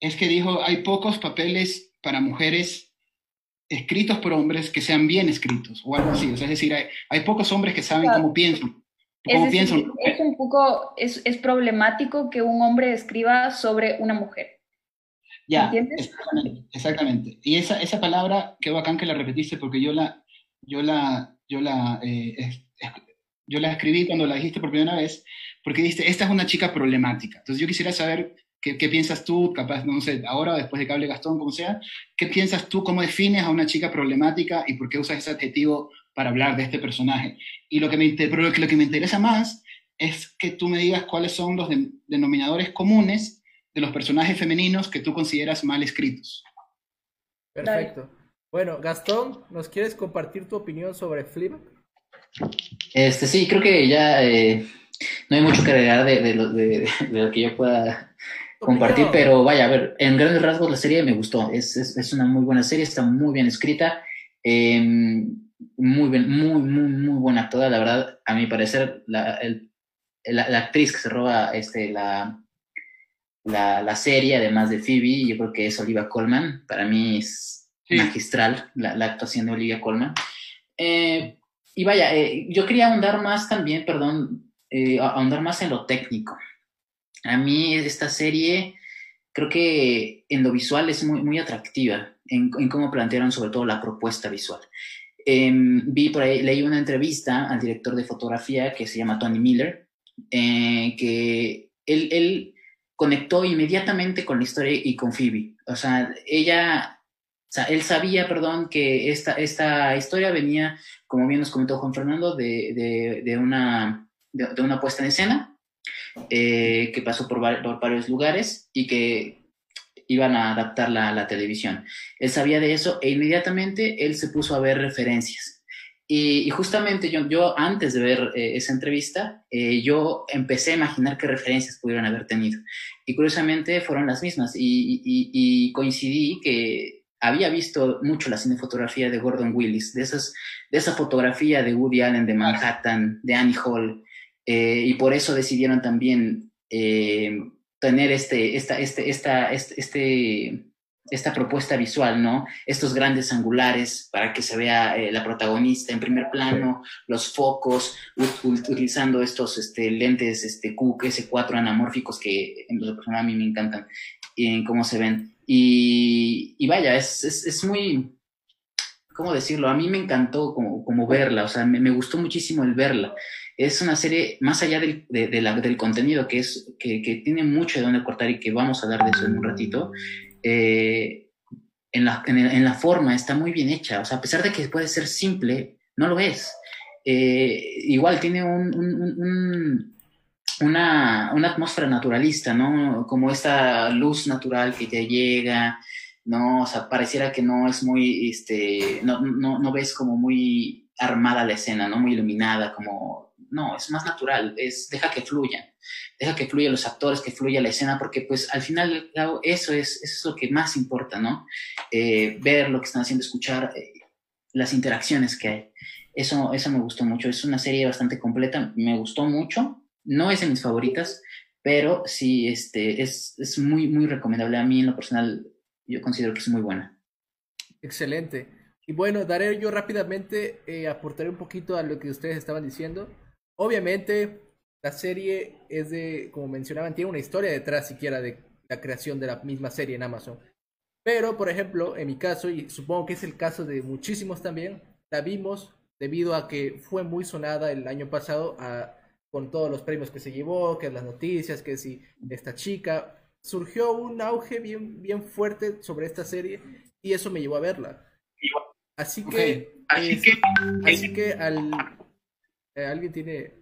[SPEAKER 13] es que dijo, hay pocos papeles para mujeres escritos por hombres que sean bien escritos, o algo así. O sea, es decir, hay, hay pocos hombres que saben
[SPEAKER 11] Claro.
[SPEAKER 13] cómo piensan.
[SPEAKER 11] Es
[SPEAKER 13] Cómo
[SPEAKER 11] decir,
[SPEAKER 13] piensan.
[SPEAKER 11] es un poco, es, es problemático que un hombre escriba sobre una mujer.
[SPEAKER 13] Ya,
[SPEAKER 11] ¿Entiendes?
[SPEAKER 13] exactamente, exactamente. Y esa, esa palabra, qué bacán que la repetiste, porque yo la, yo la, yo la, eh, es- yo la escribí cuando la dijiste por primera vez, porque dijiste, esta es una chica problemática. Entonces yo quisiera saber qué, qué piensas tú, capaz, no sé, ahora después de que hable Gastón, como sea, qué piensas tú, cómo defines a una chica problemática y por qué usas ese adjetivo para hablar de este personaje. Y lo que me, pero lo que, lo que me interesa más es que tú me digas cuáles son los de- denominadores comunes de los personajes femeninos que tú consideras mal escritos.
[SPEAKER 9] Perfecto. Bueno, Gastón, ¿nos quieres compartir tu opinión sobre Fleabag?
[SPEAKER 10] Este, sí, creo que ya eh, no hay mucho que agregar de, de lo, de- de lo que yo pueda compartir, pero vaya, a ver, en grandes rasgos la serie me gustó. Es, es, es una muy buena serie, está muy bien escrita, eh, muy, bien, muy, muy, muy buena toda, la verdad, a mi parecer, la, el- la, la actriz que se roba este, la, la, la serie, además de Phoebe, yo creo que es Olivia Colman, para mí es magistral la, actuación de Olivia Colman. Eh, y vaya, eh, yo quería ahondar más también, perdón, eh, ahondar más en lo técnico. A mí esta serie creo que en lo visual es muy, muy atractiva, en, cómo plantearon sobre todo la propuesta visual. Eh, vi por ahí, leí una entrevista al director de fotografía que se llama Tony Miller, eh, que él, él conectó inmediatamente con la historia y con Phoebe. O sea, ella, o sea, él sabía, perdón, que esta, esta historia venía, como bien nos comentó Juan Fernando, de, de, de una, de, de una puesta en escena eh, que pasó por, por varios lugares y que iban a adaptar la, la televisión. Él sabía de eso e inmediatamente él se puso a ver referencias. Y, y justamente yo, yo antes de ver eh, esa entrevista, eh, yo empecé a imaginar qué referencias pudieran haber tenido. Y curiosamente fueron las mismas. Y, y- y coincidí que había visto mucho la cinefotografía de Gordon Willis, de, esas, de esa fotografía de Woody Allen de Manhattan, de Annie Hall. eh, y por eso decidieron también eh, tener este, esta, este, esta, este, este- esta propuesta visual, ¿no? Estos grandes angulares para que se vea eh, la protagonista en primer plano, los focos, utilizando estos este, lentes este, Cook S4 anamórficos que en lo personal a mí me encantan y en cómo se ven. Y, y vaya, es, es, es muy, ¿cómo decirlo? A mí me encantó como, como verla, o sea, me, me gustó muchísimo el verla. Es una serie, más allá del, del contenido, que, es, que, que tiene mucho de dónde cortar y que vamos a hablar de eso en un ratito, eh, en, la, en, la forma está muy bien hecha, o sea, a pesar de que puede ser simple, no lo es. Eh, igual tiene un- un- un- una, una atmósfera naturalista, ¿no? Como esta luz natural que te llega, ¿no? O sea, pareciera que no es muy, este, no, no, no ves como muy armada la escena, ¿no? Muy iluminada, como, no, es más natural, es, deja que fluyan, deja que fluyan los actores, que fluya la escena, porque pues al final eso es, eso es lo que más importa, ¿no? Eh, ver lo que están haciendo, escuchar eh, las interacciones que hay. Eso, eso me gustó mucho, es una serie bastante completa, me gustó mucho, no es de mis favoritas, pero sí, este, es, es muy, muy recomendable. A mí en lo personal, yo considero que es muy buena.
[SPEAKER 9] Excelente. Y bueno, daré yo rápidamente, eh, aportaré un poquito a lo que ustedes estaban diciendo. Obviamente, la serie es de, como mencionaban, tiene una historia detrás siquiera de la creación de la misma serie en Amazon. Pero, por ejemplo, en mi caso, y supongo que es el caso de muchísimos también, la vimos debido a que fue muy sonada el año pasado con todos los premios que se llevó, que las noticias, que si esta chica, surgió un auge bien, bien fuerte sobre esta serie y eso me llevó a verla. Así que,
[SPEAKER 13] Así
[SPEAKER 9] es-
[SPEAKER 13] que-
[SPEAKER 9] así que al eh, alguien tiene,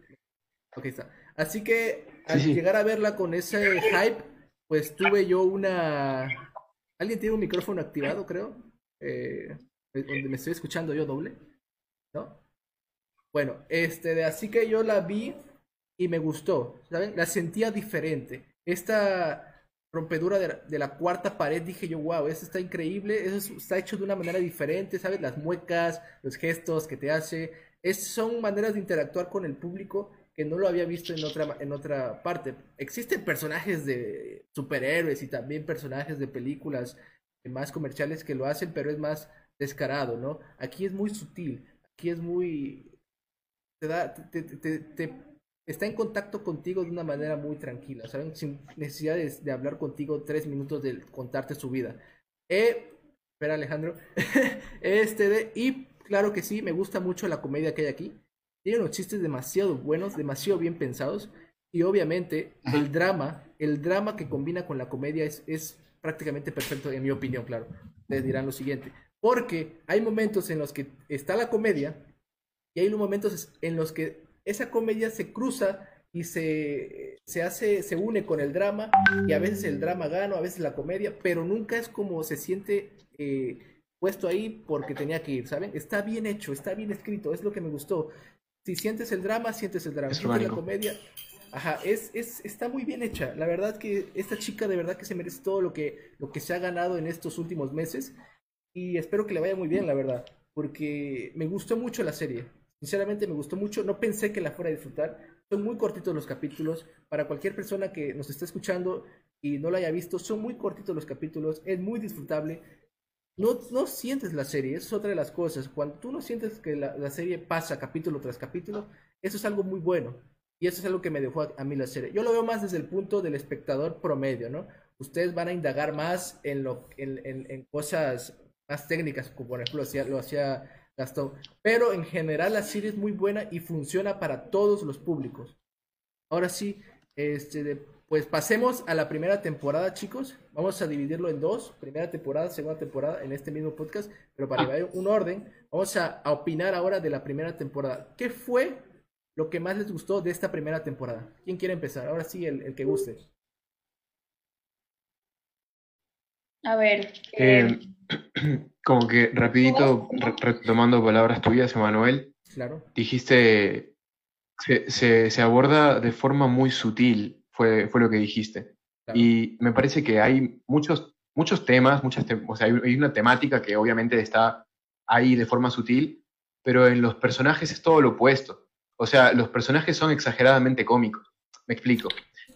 [SPEAKER 9] ok está, así que al
[SPEAKER 12] Sí, sí.
[SPEAKER 9] llegar a verla con ese hype, pues tuve yo una, alguien tiene un micrófono activado creo, eh, donde me estoy escuchando yo doble, ¿no? Bueno, este, de- así que yo la vi y me gustó, ¿saben? La sentía diferente. Esta rompedura de la, de la cuarta pared, dije yo, wow, eso está increíble, eso es- está hecho de una manera diferente, ¿sabes? Las muecas, los gestos que te hace, es, son maneras de interactuar con el público que no lo había visto en otra, en otra parte. Existen personajes de superhéroes y también personajes de películas más comerciales que lo hacen, pero es más descarado, ¿no? Aquí es muy sutil, aquí es muy... Te da, te- está en contacto contigo de una manera muy tranquila, ¿saben? Sin necesidad de, de hablar contigo tres minutos de contarte su vida. Eh, espera Alejandro. (laughs) este de, y claro que sí, me gusta mucho la comedia que hay aquí. Tiene unos chistes demasiado buenos, demasiado bien pensados. Y obviamente el drama, el drama que combina con la comedia es, es prácticamente perfecto, en mi opinión, claro. Ustedes dirán lo siguiente. Porque hay momentos en los que está la comedia y hay momentos en los que esa comedia se cruza y se, se hace, se une con el drama y a veces el drama gana, a veces la comedia, pero nunca es como se siente eh, puesto ahí porque tenía que ir, ¿saben? Está bien hecho, está bien escrito, es lo que me gustó. Si sientes el drama, sientes el drama.
[SPEAKER 12] Es
[SPEAKER 9] sientes la comedia, ajá, es, es, está muy bien hecha. La verdad que esta chica de verdad que se merece todo lo que, lo que se ha ganado en estos últimos meses y espero que le vaya muy bien, la verdad, porque me gustó mucho la serie. Sinceramente me gustó mucho, no pensé que la fuera a disfrutar. Son muy cortitos los capítulos. Para cualquier persona que nos esté escuchando y no la haya visto, son muy cortitos los capítulos. Es muy disfrutable. No, no sientes la serie, eso es otra de las cosas. Cuando tú no sientes que la, la serie pasa capítulo tras capítulo, eso es algo muy bueno. Y eso es algo que me dejó a, a mí la serie. Yo lo veo más desde el punto del espectador promedio, ¿no? Ustedes van a indagar más en, lo, en, en- en cosas más técnicas, como por ejemplo lo hacía, Gastón. Pero en general la serie es muy buena y funciona para todos los públicos. Ahora sí, este, pues pasemos a la primera temporada, chicos. Vamos a dividirlo en dos, primera temporada, segunda temporada, en este mismo podcast, pero para
[SPEAKER 13] Ah.
[SPEAKER 9] llevar un orden, vamos a, a opinar ahora de la primera temporada. ¿Qué fue lo que más les gustó de esta primera temporada? ¿Quién quiere empezar? Ahora sí, el, el que guste.
[SPEAKER 11] A ver,
[SPEAKER 12] Eh, como que rapidito, re- retomando palabras tuyas, Emanuel,
[SPEAKER 9] Claro.
[SPEAKER 12] dijiste, se, se, se aborda de forma muy sutil, fue, fue lo que dijiste. Y me parece que hay muchos, muchos temas, muchas tem- o sea, hay, hay una temática que obviamente está ahí de forma sutil, pero en los personajes es todo lo opuesto. O sea, los personajes son exageradamente cómicos. Me explico.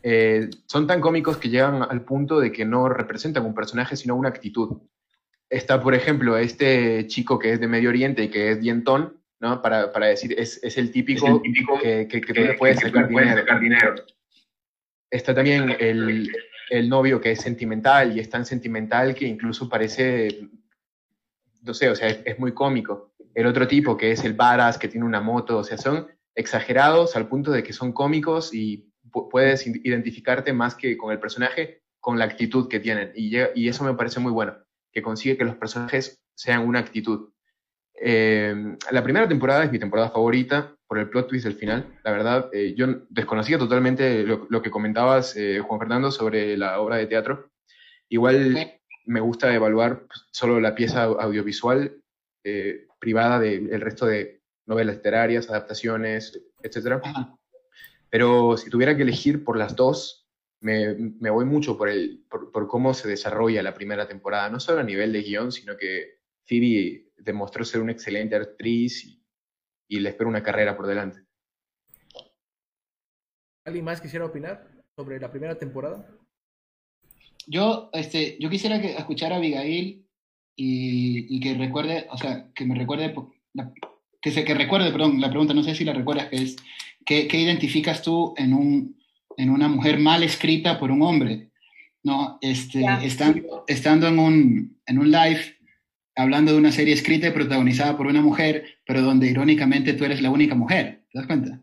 [SPEAKER 12] Eh, son tan cómicos que llegan al punto de que no representan un personaje, sino una actitud. Está, por ejemplo, este chico que es de Medio Oriente y que es dientón, ¿no? Para, para decir, es, es el típico, que, que, que le puedes sacar dinero. Está también el, el novio que es sentimental y es tan sentimental que incluso parece, no sé, o sea, es, es muy cómico. El otro tipo que es el varas, que tiene una moto, o sea, son exagerados al punto de que son cómicos y pu- puedes identificarte más que con el personaje, con la actitud que tienen. Y, y eso me parece muy bueno, que consigue que los personajes sean una actitud. Eh, la primera temporada es mi temporada favorita por el plot twist del final. La verdad, eh, yo desconocía totalmente lo, lo que comentabas, eh, Juan Fernando, sobre la obra de teatro. Igual me gusta evaluar solo la pieza au- audiovisual eh, privada del resto de novelas literarias, adaptaciones, etc. Pero si tuviera que elegir por las dos, me, me voy mucho por, el, por, por cómo se desarrolla la primera temporada, no solo a nivel de guion, sino que Phoebe demostró ser una excelente actriz y, y le espero una carrera por delante.
[SPEAKER 9] ¿Alguien más quisiera opinar sobre la primera temporada?
[SPEAKER 13] Yo, este, yo quisiera que escuchar a Abigail y, y que recuerde, o sea, que me recuerde, que se que recuerde, perdón, la pregunta, no sé si la recuerdas, que es, ¿qué, qué identificas tú en, un, en una mujer mal escrita por un hombre? ¿No? Este, estando, estando en, un, en un live, hablando de una serie escrita y protagonizada por una mujer, pero donde irónicamente tú eres la única mujer, ¿te das cuenta?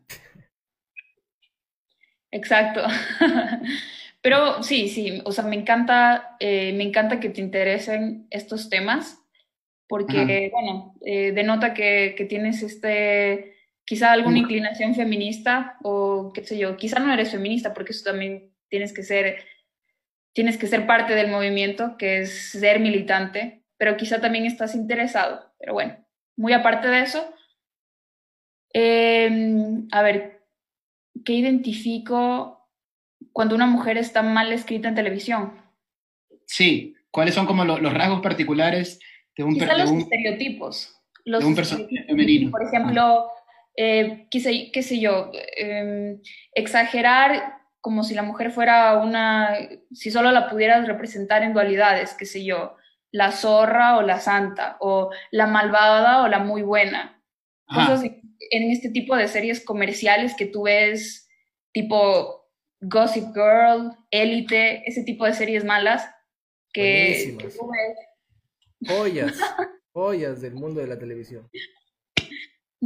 [SPEAKER 11] Exacto. (laughs) Pero sí, sí, o sea, me encanta, eh, me encanta que te interesen estos temas, porque,
[SPEAKER 13] Ajá.
[SPEAKER 11] bueno, eh, denota que, que tienes este, quizá alguna inclinación feminista, o qué sé yo, quizá no eres feminista, porque eso también tienes que ser, tienes que ser parte del movimiento, que es ser militante, pero quizá también estás interesado. Pero bueno, muy aparte de eso, em, a ver, ¿qué identifico cuando una mujer está mal escrita en televisión?
[SPEAKER 13] Sí, ¿cuáles son como lo- los rasgos particulares de un,
[SPEAKER 11] Quizá
[SPEAKER 13] de
[SPEAKER 11] los
[SPEAKER 13] un-
[SPEAKER 11] estereotipos. Los
[SPEAKER 13] de un personaje femenino?
[SPEAKER 11] Por ejemplo, eh, qué, sé, qué sé yo, em, exagerar como si la mujer fuera una, si solo la pudieras representar en dualidades, qué sé yo, la zorra o la santa, o la malvada o la muy buena.
[SPEAKER 13] Ajá.
[SPEAKER 11] Cosas en este tipo de series comerciales que tú ves, tipo Gossip Girl, Élite, ese tipo de series malas que, que tú ves.
[SPEAKER 9] Joyas, (laughs) joyas del mundo de la televisión.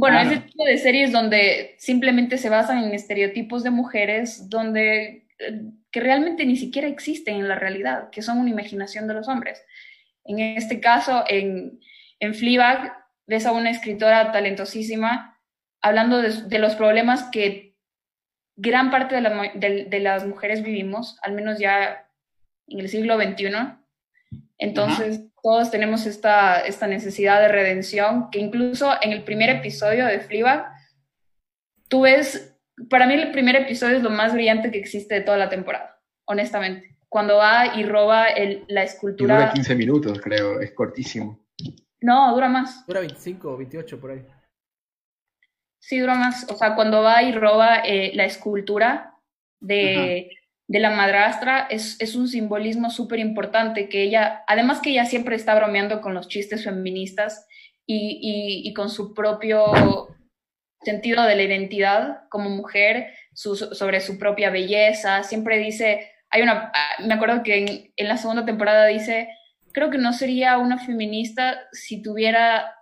[SPEAKER 11] Bueno,
[SPEAKER 9] Claro.
[SPEAKER 11] ese tipo de series donde simplemente se basan en estereotipos de mujeres, donde eh, que realmente ni siquiera existen en la realidad, que son una imaginación de los hombres. En este caso, en, en Fleabag, ves a una escritora talentosísima hablando de, de los problemas que gran parte de, la mu- de- de las mujeres vivimos, al menos ya en el siglo XXI. Entonces, todos tenemos esta, esta necesidad de redención, que incluso en el primer episodio de Fleabag, tú ves, para mí el primer episodio es lo más brillante que existe de toda la temporada, honestamente. Cuando va y roba el- la
[SPEAKER 12] Y
[SPEAKER 11] escultura...
[SPEAKER 12] dura 15 minutos, creo, es cortísimo.
[SPEAKER 11] No, dura más.
[SPEAKER 9] Dura 25 o 28 por ahí.
[SPEAKER 11] Sí, dura más. O sea, cuando va y roba eh, la escultura de, de la madrastra, es, es un simbolismo súper importante que ella, además que ella siempre está bromeando con los chistes feministas y, y- con su propio sentido de la identidad como mujer, sobre su propia belleza, siempre dice, hay una, me acuerdo que en, en la segunda temporada dice, creo que no sería una feminista si tuviera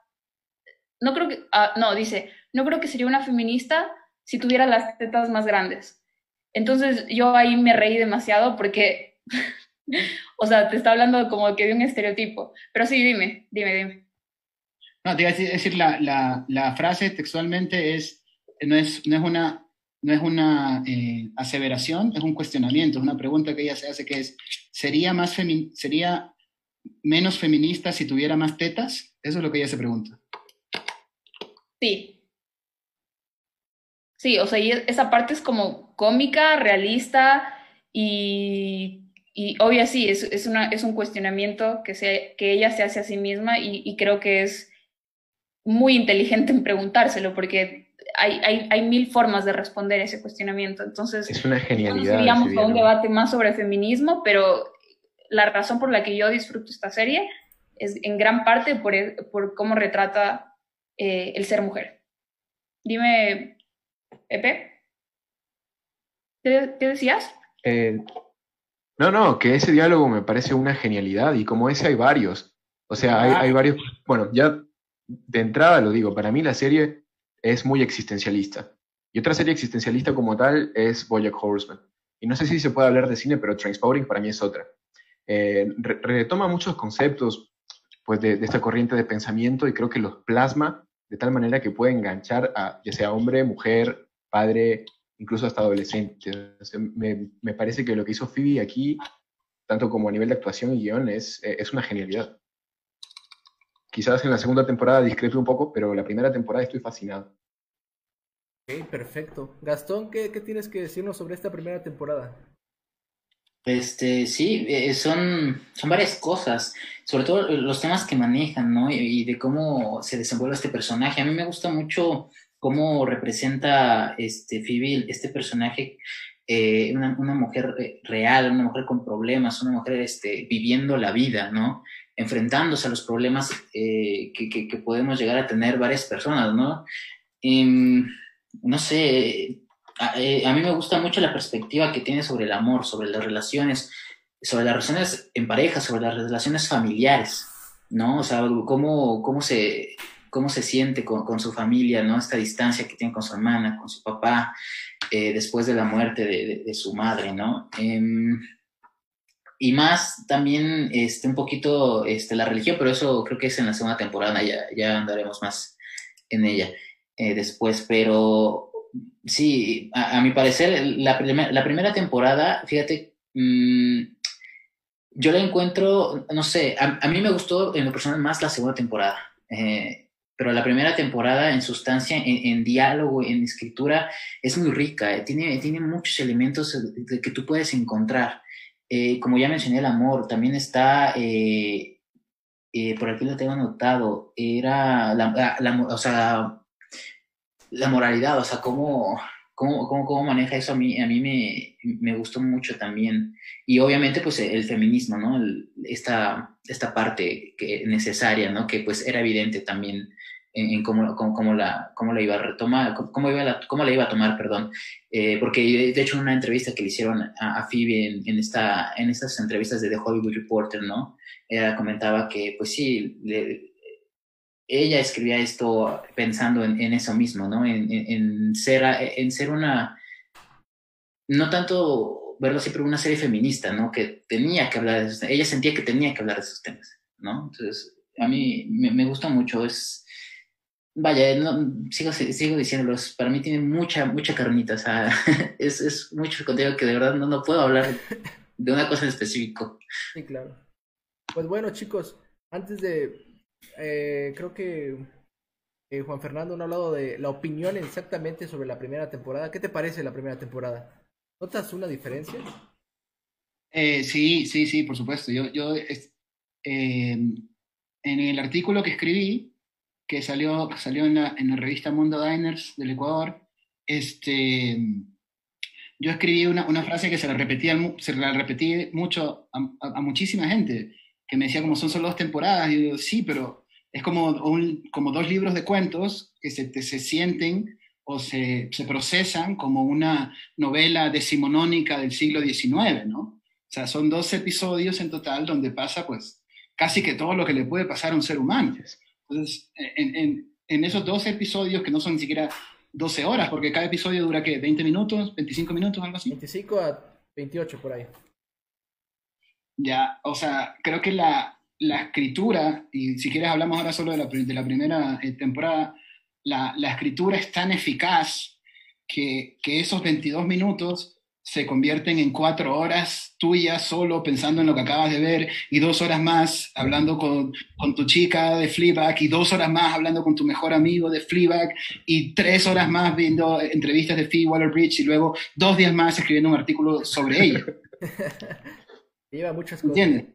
[SPEAKER 11] no creo que, ah, no, dice, no creo que sería una feminista si tuviera las tetas más grandes. Entonces yo ahí me reí demasiado porque, (laughs) o sea, te está hablando como que de un estereotipo. Pero sí, dime, dime, dime.
[SPEAKER 13] No, te iba a decir, decir la, la, la, frase textualmente es, no es, no es una, no es una eh, aseveración, es un cuestionamiento, es una pregunta que ella se hace que es, ¿sería, más femi ¿sería menos feminista si tuviera más tetas? Eso es lo que ella se pregunta.
[SPEAKER 11] Sí. Sí, o sea, esa parte es como cómica, realista y, y obvio sí, es, es, una, es un cuestionamiento que, se, que ella se hace a sí misma y, y creo que es muy inteligente en preguntárselo porque hay, hay, hay, mil formas de responder ese cuestionamiento. Entonces,
[SPEAKER 12] es una genialidad.
[SPEAKER 11] Iríamos a un debate más sobre feminismo, pero la razón por la que yo disfruto esta serie es en gran parte por, por cómo retrata eh, el ser mujer. Dime, Pepe, ¿qué, decías?
[SPEAKER 12] Eh, no, no, que ese diálogo me parece una genialidad y como ese hay varios. O sea, hay, varios, bueno, ya de entrada lo digo, para mí la serie es muy existencialista. Y otra serie existencialista como tal es Bojack Horseman. Y no sé si se puede hablar de cine, pero Transporting para mí es otra. Eh, retoma muchos conceptos pues, de, de, esta corriente de pensamiento y creo que los plasma de tal manera que puede enganchar a ya sea hombre, mujer, padre, incluso hasta adolescente. O sea, me, me, parece que lo que hizo Phoebe aquí, tanto como a nivel de actuación y guion, es, es una genialidad. Quizás en la segunda temporada discrepe un poco, pero la primera temporada estoy fascinado.
[SPEAKER 9] Ok, perfecto. Gastón, ¿qué, ¿qué, tienes que decirnos sobre esta primera temporada?
[SPEAKER 10] Este, sí, eh, son, son varias cosas, sobre todo los temas que manejan, ¿no? Y, y, de cómo se desenvuelve este personaje. A mí me gusta mucho cómo representa este Phoebe, este personaje, eh, una, una, mujer real, una mujer con problemas, una mujer este, viviendo la vida, ¿no? Enfrentándose a los problemas eh, que, que, que, podemos llegar a tener varias personas, ¿no? Y, no sé, a, a, mí me gusta mucho la perspectiva que tiene sobre el amor, sobre las relaciones, sobre las relaciones en pareja, sobre las relaciones familiares, ¿no? O sea, cómo, cómo se cómo se siente con, su familia, ¿no? Esta distancia que tiene con su hermana, con su papá, eh, después de la muerte de, su madre, ¿no? Eh, y más también este, un poquito este, la religión, pero eso creo que es en la segunda temporada, ya, andaremos más en ella eh, después, pero sí, a, mi parecer, la, primer, la, primera temporada, fíjate, mmm, yo la encuentro, no sé, a, a, mí me gustó en lo personal más la segunda temporada. Eh, pero la primera temporada en sustancia, en, en, diálogo, en escritura, es muy rica, eh, tiene, tiene muchos elementos de que tú puedes encontrar. Eh, como ya mencioné, el amor, también está, eh, eh por aquí lo tengo anotado, era la, la, la, o sea, la moralidad, o sea, cómo, cómo, cómo, cómo maneja eso a mí, a mí me, me, gustó mucho también. Y obviamente, pues el feminismo, ¿no? El, esta, esta parte que necesaria, ¿no? Que pues era evidente también en, en cómo, cómo, cómo, la, cómo la iba a retomar, cómo, iba la, cómo la iba a tomar, perdón. Eh, porque de hecho en una entrevista que le hicieron a, a Phoebe en, en, esta, en estas entrevistas de The Hollywood Reporter, ¿no? Ella comentaba que, pues sí, le, ella escribía esto pensando en, en eso mismo, ¿no? En, en, ser, en ser una, no tanto verlo siempre una serie feminista, ¿no? Que tenía que hablar de esos temas. Ella sentía que tenía que hablar de esos temas, ¿no? Entonces, a mí me, me gusta mucho, es vaya, no, sigo, sigo diciéndolo, para mí tiene mucha, mucha carnita, o sea, (laughs) es, es mucho contenido que de verdad no, no puedo hablar de una cosa en específico.
[SPEAKER 9] Sí, claro. Pues bueno, chicos, antes de, eh, creo que eh, Juan Fernando no ha hablado de la opinión exactamente sobre la primera temporada. ¿Qué te parece la primera temporada? ¿Notas una diferencia?
[SPEAKER 13] Eh, sí, sí, sí, por supuesto. Yo, yo eh, en el artículo que escribí, que salió, salió en, la, en la revista Mundo Diners del Ecuador, este, yo escribí una, una frase que se la, repetía, se la repetí mucho a, a, a, muchísima gente, que me decía como son solo dos temporadas, y yo digo, sí, pero es como, un, como dos libros de cuentos que se, se sienten o se, se, procesan como una novela decimonónica del siglo XIX, ¿no? O sea, son dos episodios en total donde pasa, pues, casi que todo lo que le puede pasar a un ser humano. Entonces, en, en, en, esos dos episodios, que no son ni siquiera 12 horas, porque cada episodio dura, ¿qué? ¿20 minutos? ¿25 minutos? Algo así.
[SPEAKER 9] 25 a 28 por ahí.
[SPEAKER 13] Ya, o sea, creo que la, la escritura, y si quieres hablamos ahora solo de la, de la primera eh, temporada, la, la escritura es tan eficaz que, que esos 22 minutos se convierten en cuatro horas tuyas solo pensando en lo que acabas de ver y dos horas más hablando con, con tu chica de Fleabag y dos horas más hablando con tu mejor amigo de Fleabag y tres horas más viendo entrevistas de Phoebe Waller-Bridge y luego dos días más escribiendo un artículo sobre ella. (laughs)
[SPEAKER 9] Lleva muchas cosas.
[SPEAKER 13] ¿Entiendes?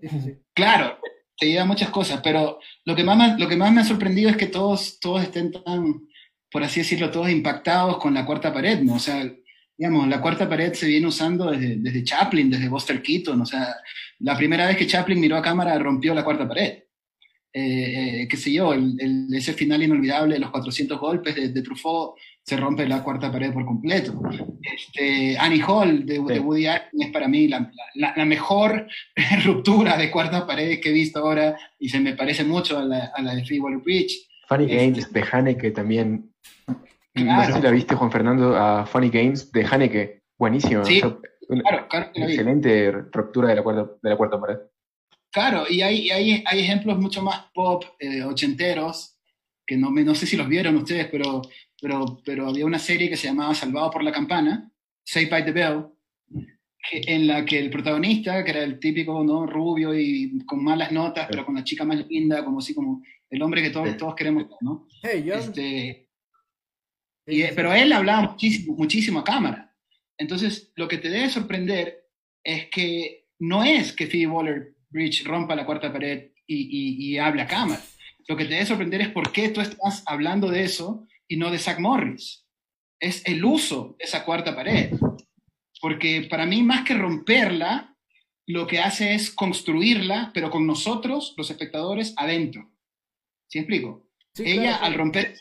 [SPEAKER 9] Sí, sí, sí.
[SPEAKER 13] Claro, te lleva muchas cosas, pero lo que más, me- lo que más me ha sorprendido es que todos, todos estén tan, por así decirlo, todos impactados con la cuarta pared, ¿no? O sea, digamos, la cuarta pared se viene usando desde, desde Chaplin, desde Buster Keaton, o sea, la primera vez que Chaplin miró a cámara rompió la cuarta pared. Eh, eh, qué sé yo, el, el- ese final inolvidable de los 400 golpes de, de Truffaut se rompe la cuarta pared por completo. Este, Annie Hall de, de Woody Allen es para mí la, la- la mejor (laughs) ruptura de cuarta pared que he visto ahora y se me parece mucho a la, a la de Phoebe Waller-Bridge.
[SPEAKER 12] Funny
[SPEAKER 13] Este-
[SPEAKER 12] Games de Haneke también. No sé
[SPEAKER 13] Claro.
[SPEAKER 12] si la viste, Juan Fernando, a Funny Games de Haneke. Buenísima.
[SPEAKER 13] Sí,
[SPEAKER 12] o sea, una
[SPEAKER 13] claro, claro que
[SPEAKER 12] excelente ruptura de la cuarta, de la cuarta pared.
[SPEAKER 13] Claro, y hay, hay, hay ejemplos mucho más pop, eh, ochenteros, que no, me, no sé si los vieron ustedes, pero, pero, pero había una serie que se llamaba Salvado por la Campana, Saved by the Bell, que- en la que el protagonista, que era el típico ¿no? rubio y con malas notas, pero con la chica más linda, como así como el hombre que todos, todos queremos, ¿no?
[SPEAKER 9] Hey, John.
[SPEAKER 13] Este, y, eh, pero él hablaba muchísimo, muchísimo a cámara. Entonces, lo que te debe sorprender es que no es que Phoebe Waller-Bridge rompa la cuarta pared y, y, y hable a cámara. Lo que te debe sorprender es por qué tú estás hablando de eso y no de Zach Morris. Es el uso de esa cuarta pared. Porque para mí, más que romperla, lo que hace es construirla, pero con nosotros, los espectadores, adentro. ¿Sí explico?
[SPEAKER 9] Sí,
[SPEAKER 13] Ella,
[SPEAKER 9] claro.
[SPEAKER 13] al romper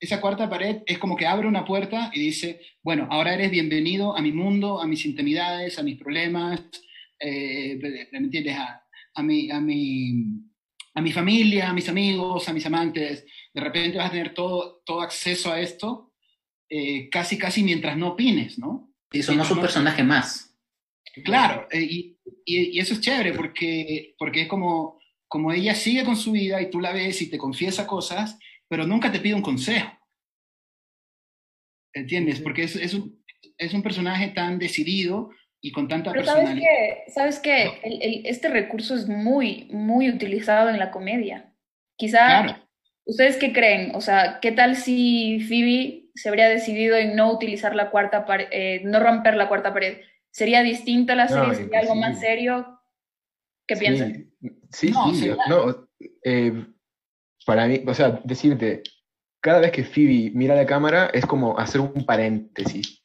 [SPEAKER 13] esa cuarta pared, es como que abre una puerta y dice, bueno, ahora eres bienvenido a mi mundo, a mis intimidades, a mis problemas, eh, ¿me entiendes? A, a, mi, a, mi, a mi familia, a mis amigos, a mis amantes. De repente vas a tener todo, todo acceso a esto, eh, casi, casi mientras no opines, ¿no?
[SPEAKER 10] Y somos un
[SPEAKER 13] no-
[SPEAKER 10] personaje más.
[SPEAKER 13] Claro, eh, y, y- y eso es chévere porque, porque es como, como ella sigue con su vida y tú la ves y te confiesa cosas, pero nunca te pide un consejo. ¿Entiendes? Porque es, es, un, es un personaje tan decidido y con tanta
[SPEAKER 11] Pero sabes
[SPEAKER 13] personalidad.
[SPEAKER 11] que, sabes que el- el- este recurso es muy, muy utilizado en la comedia. Quizá,
[SPEAKER 13] Claro.
[SPEAKER 11] ¿ustedes qué creen? O sea, ¿qué tal si Phoebe se habría decidido en no utilizar la cuarta pared, eh, no romper la cuarta pared? ¿Sería distinta la
[SPEAKER 12] No,
[SPEAKER 11] serie? ¿Sería algo más serio? ¿Qué
[SPEAKER 12] Sí,
[SPEAKER 11] piensan?
[SPEAKER 12] Sí,
[SPEAKER 13] No,
[SPEAKER 12] sí,
[SPEAKER 13] sería-
[SPEAKER 12] no, eh, para mí, o sea, decirte, cada vez que Phoebe mira la cámara es como hacer un paréntesis.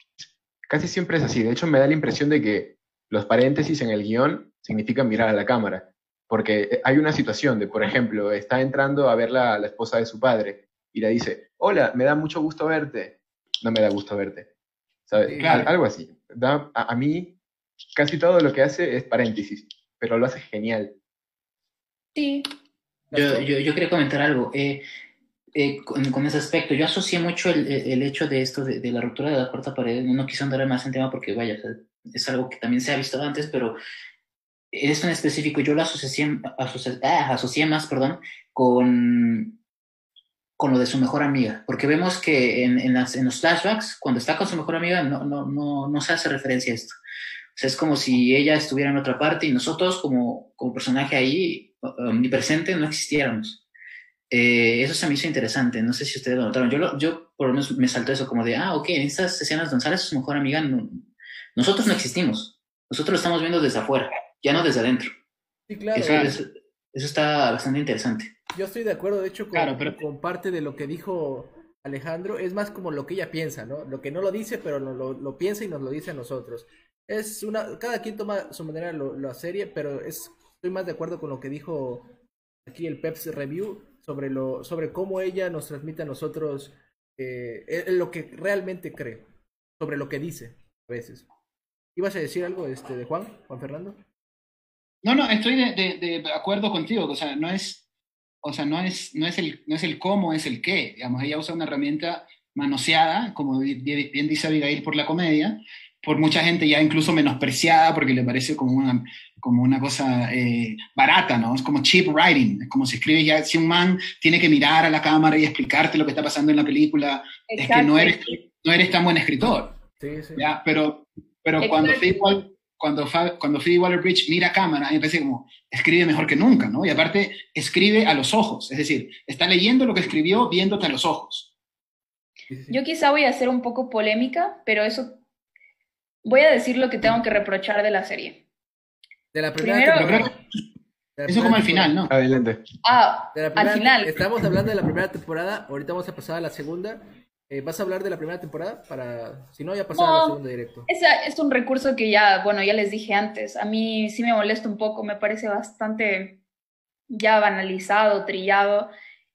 [SPEAKER 12] Casi siempre es así. De hecho, me da la impresión de que los paréntesis en el guion significan mirar a la cámara. Porque hay una situación de, por ejemplo, está entrando a ver la, la esposa de su padre y le dice, hola, me da mucho gusto verte. No me da gusto verte. ¿Sabes?
[SPEAKER 13] Claro.
[SPEAKER 12] Algo así. Da- a, a mí, casi todo lo que hace es paréntesis, pero lo hace genial.
[SPEAKER 11] Sí.
[SPEAKER 10] Yo, yo, yo quería comentar algo. eh, eh, con, con ese aspecto, yo asocié mucho el, el- hecho de esto, de, de la ruptura de la cuarta pared. No quise andar más en tema porque, vaya, es algo que también se ha visto antes, pero esto en específico yo lo asocié, asocié, ah, asocié más, perdón, con, con lo de su mejor amiga. Porque vemos que en, en, las, en los flashbacks, cuando está con su mejor amiga, no, no, no, no se hace referencia a esto. O sea, es como si ella estuviera en otra parte y nosotros como, como personaje ahí, omnipresente, no existiéramos. Eh, eso se me hizo interesante, no sé si ustedes lo notaron. Yo, lo- yo por lo menos me saltó eso como de, ah, ok, en estas escenas donde sale su mejor amiga, no- nosotros no existimos. Nosotros lo estamos viendo desde afuera, ya no desde adentro.
[SPEAKER 9] Sí, claro.
[SPEAKER 10] Eso, eso- eso está bastante interesante.
[SPEAKER 9] Yo estoy de acuerdo, de hecho, con,
[SPEAKER 13] Claro, pero-
[SPEAKER 9] con parte de lo que dijo Alejandro. Es más como lo que ella piensa, ¿no? Lo que no lo dice, pero lo, lo- lo piensa y nos lo dice a nosotros. Es una, cada quien toma su manera lo, la serie, pero es, estoy más de acuerdo con lo que dijo aquí el Peps Review sobre lo, sobre cómo ella nos transmite a nosotros eh, eh, lo que realmente cree, sobre lo que dice a veces. ¿Ibas a decir algo este, de Juan, Juan Fernando?
[SPEAKER 13] No, no, estoy de, acuerdo contigo. O sea, no es, o sea, no es, no es el, no es el cómo, es el qué. Digamos, ella usa una herramienta manoseada, como bi- bi- bien dice Abigail, por la comedia, por mucha gente ya incluso menospreciada porque le parece como una, como una cosa eh, barata, ¿no? Es como cheap writing, es como si escribes ya, si un man tiene que mirar a la cámara y explicarte lo que está pasando en la película, es que no eres, no eres tan buen escritor.
[SPEAKER 9] Sí, sí.
[SPEAKER 13] ¿ya? Pero, pero cuando Wall- cuando, cuando Phoebe Waller-Bridge mira a cámara, a mí me parece como, escribe mejor que nunca, ¿no? Y aparte, escribe a los ojos, es decir, está leyendo lo que escribió viéndote a los ojos.
[SPEAKER 11] Yo quizá voy a ser un poco polémica, pero eso voy a decir lo que tengo que reprochar de la serie.
[SPEAKER 9] De la primera
[SPEAKER 11] Primero-
[SPEAKER 9] temporada. La
[SPEAKER 13] Eso como al final, ¿no?
[SPEAKER 12] Adelante.
[SPEAKER 11] Ah,
[SPEAKER 9] De la
[SPEAKER 11] al final.
[SPEAKER 9] Estamos hablando de la primera temporada, ahorita vamos a pasar a la segunda. Eh, ¿Vas a hablar de la primera temporada? Para, si no, ya pasar a la segunda directo.
[SPEAKER 11] Esa es un recurso que ya, bueno, ya les dije antes. A mí sí me molesta un poco, me parece bastante ya banalizado, trillado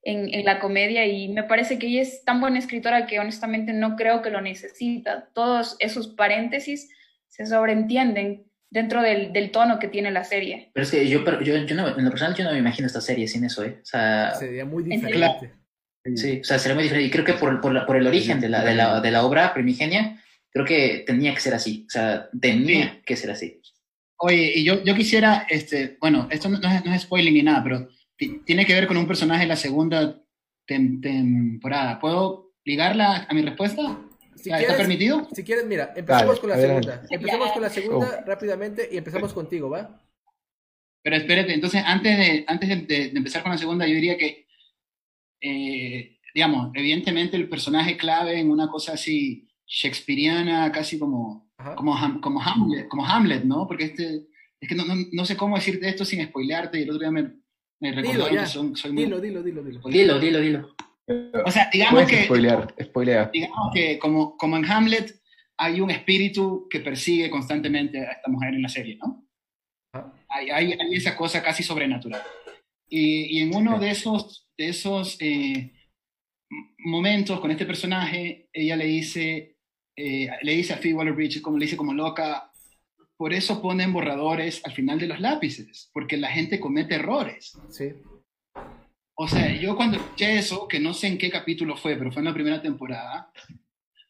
[SPEAKER 11] en, en la comedia y me parece que ella es tan buena escritora que honestamente no creo que lo necesita. Todos esos paréntesis se sobreentienden dentro del, del tono que tiene la serie.
[SPEAKER 10] Pero es que yo, pero yo, yo no, en lo personal yo no me imagino esta serie sin eso, ¿eh? O sea,
[SPEAKER 9] Sería muy
[SPEAKER 11] diferente.
[SPEAKER 9] diferente.
[SPEAKER 10] sí, o sea, sería muy diferente. Y creo que por, por, la- por el origen de la, de, la, de la obra primigenia, creo que tenía que ser así. O sea, tenía que ser así.
[SPEAKER 13] Oye, y yo, yo quisiera, este, bueno, esto no, no es, no es spoiling ni nada, pero tiene que ver con un personaje de la segunda tem- temporada. ¿Puedo ligarla a mi respuesta?
[SPEAKER 9] Si
[SPEAKER 13] ¿Está
[SPEAKER 9] quieres-
[SPEAKER 13] permitido?
[SPEAKER 9] Si quieres, mira, empezamos
[SPEAKER 13] Dale,
[SPEAKER 9] con la
[SPEAKER 13] adelante.
[SPEAKER 9] segunda. Empezamos con la segunda rápidamente y empezamos contigo, ¿va?
[SPEAKER 13] Pero espérate, entonces antes de, antes de, de- de empezar con la segunda, yo diría que, eh, digamos, evidentemente el personaje clave en una cosa así shakespeariana, casi como, como, Ham- como, Hamlet, como Hamlet, ¿no? Porque este, es que no, no, no sé cómo decirte esto sin spoilearte y el otro día me, me
[SPEAKER 9] Dilo,
[SPEAKER 13] recordaron
[SPEAKER 9] ya.
[SPEAKER 13] que son, soy muy...
[SPEAKER 9] Dilo, dilo, dilo, dilo.
[SPEAKER 10] Dilo, dilo, dilo.
[SPEAKER 13] O sea, digamos que,
[SPEAKER 12] spoilear, spoilea.
[SPEAKER 13] digamos que como, como en Hamlet hay un espíritu que persigue constantemente a esta mujer en la serie, ¿no? Hay, hay, hay esa cosa casi sobrenatural. Y, y en uno de esos, de esos eh, momentos con este personaje, ella le dice, eh, le dice a Phoebe Waller-Bridge, como le dice como loca, por eso ponen borradores al final de los lápices, porque la gente comete errores.
[SPEAKER 9] Sí.
[SPEAKER 13] O sea, yo cuando escuché eso, que no sé en qué capítulo fue, pero fue en la primera temporada,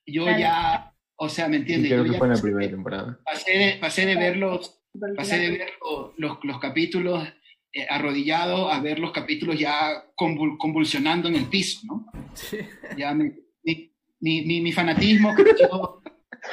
[SPEAKER 13] yo
[SPEAKER 12] Claro.
[SPEAKER 13] ya, o sea, ¿me
[SPEAKER 12] Sí,
[SPEAKER 13] entiendes?
[SPEAKER 12] creo
[SPEAKER 13] Yo
[SPEAKER 12] que
[SPEAKER 13] ya
[SPEAKER 12] fue en la primera temporada.
[SPEAKER 13] pasé de, pasé de ver los, pasé de ver lo- los, los capítulos eh, arrodillado a ver los capítulos ya convul- convulsionando en el piso, ¿no? Ya me- mi, mi, mi, mi fanatismo creció,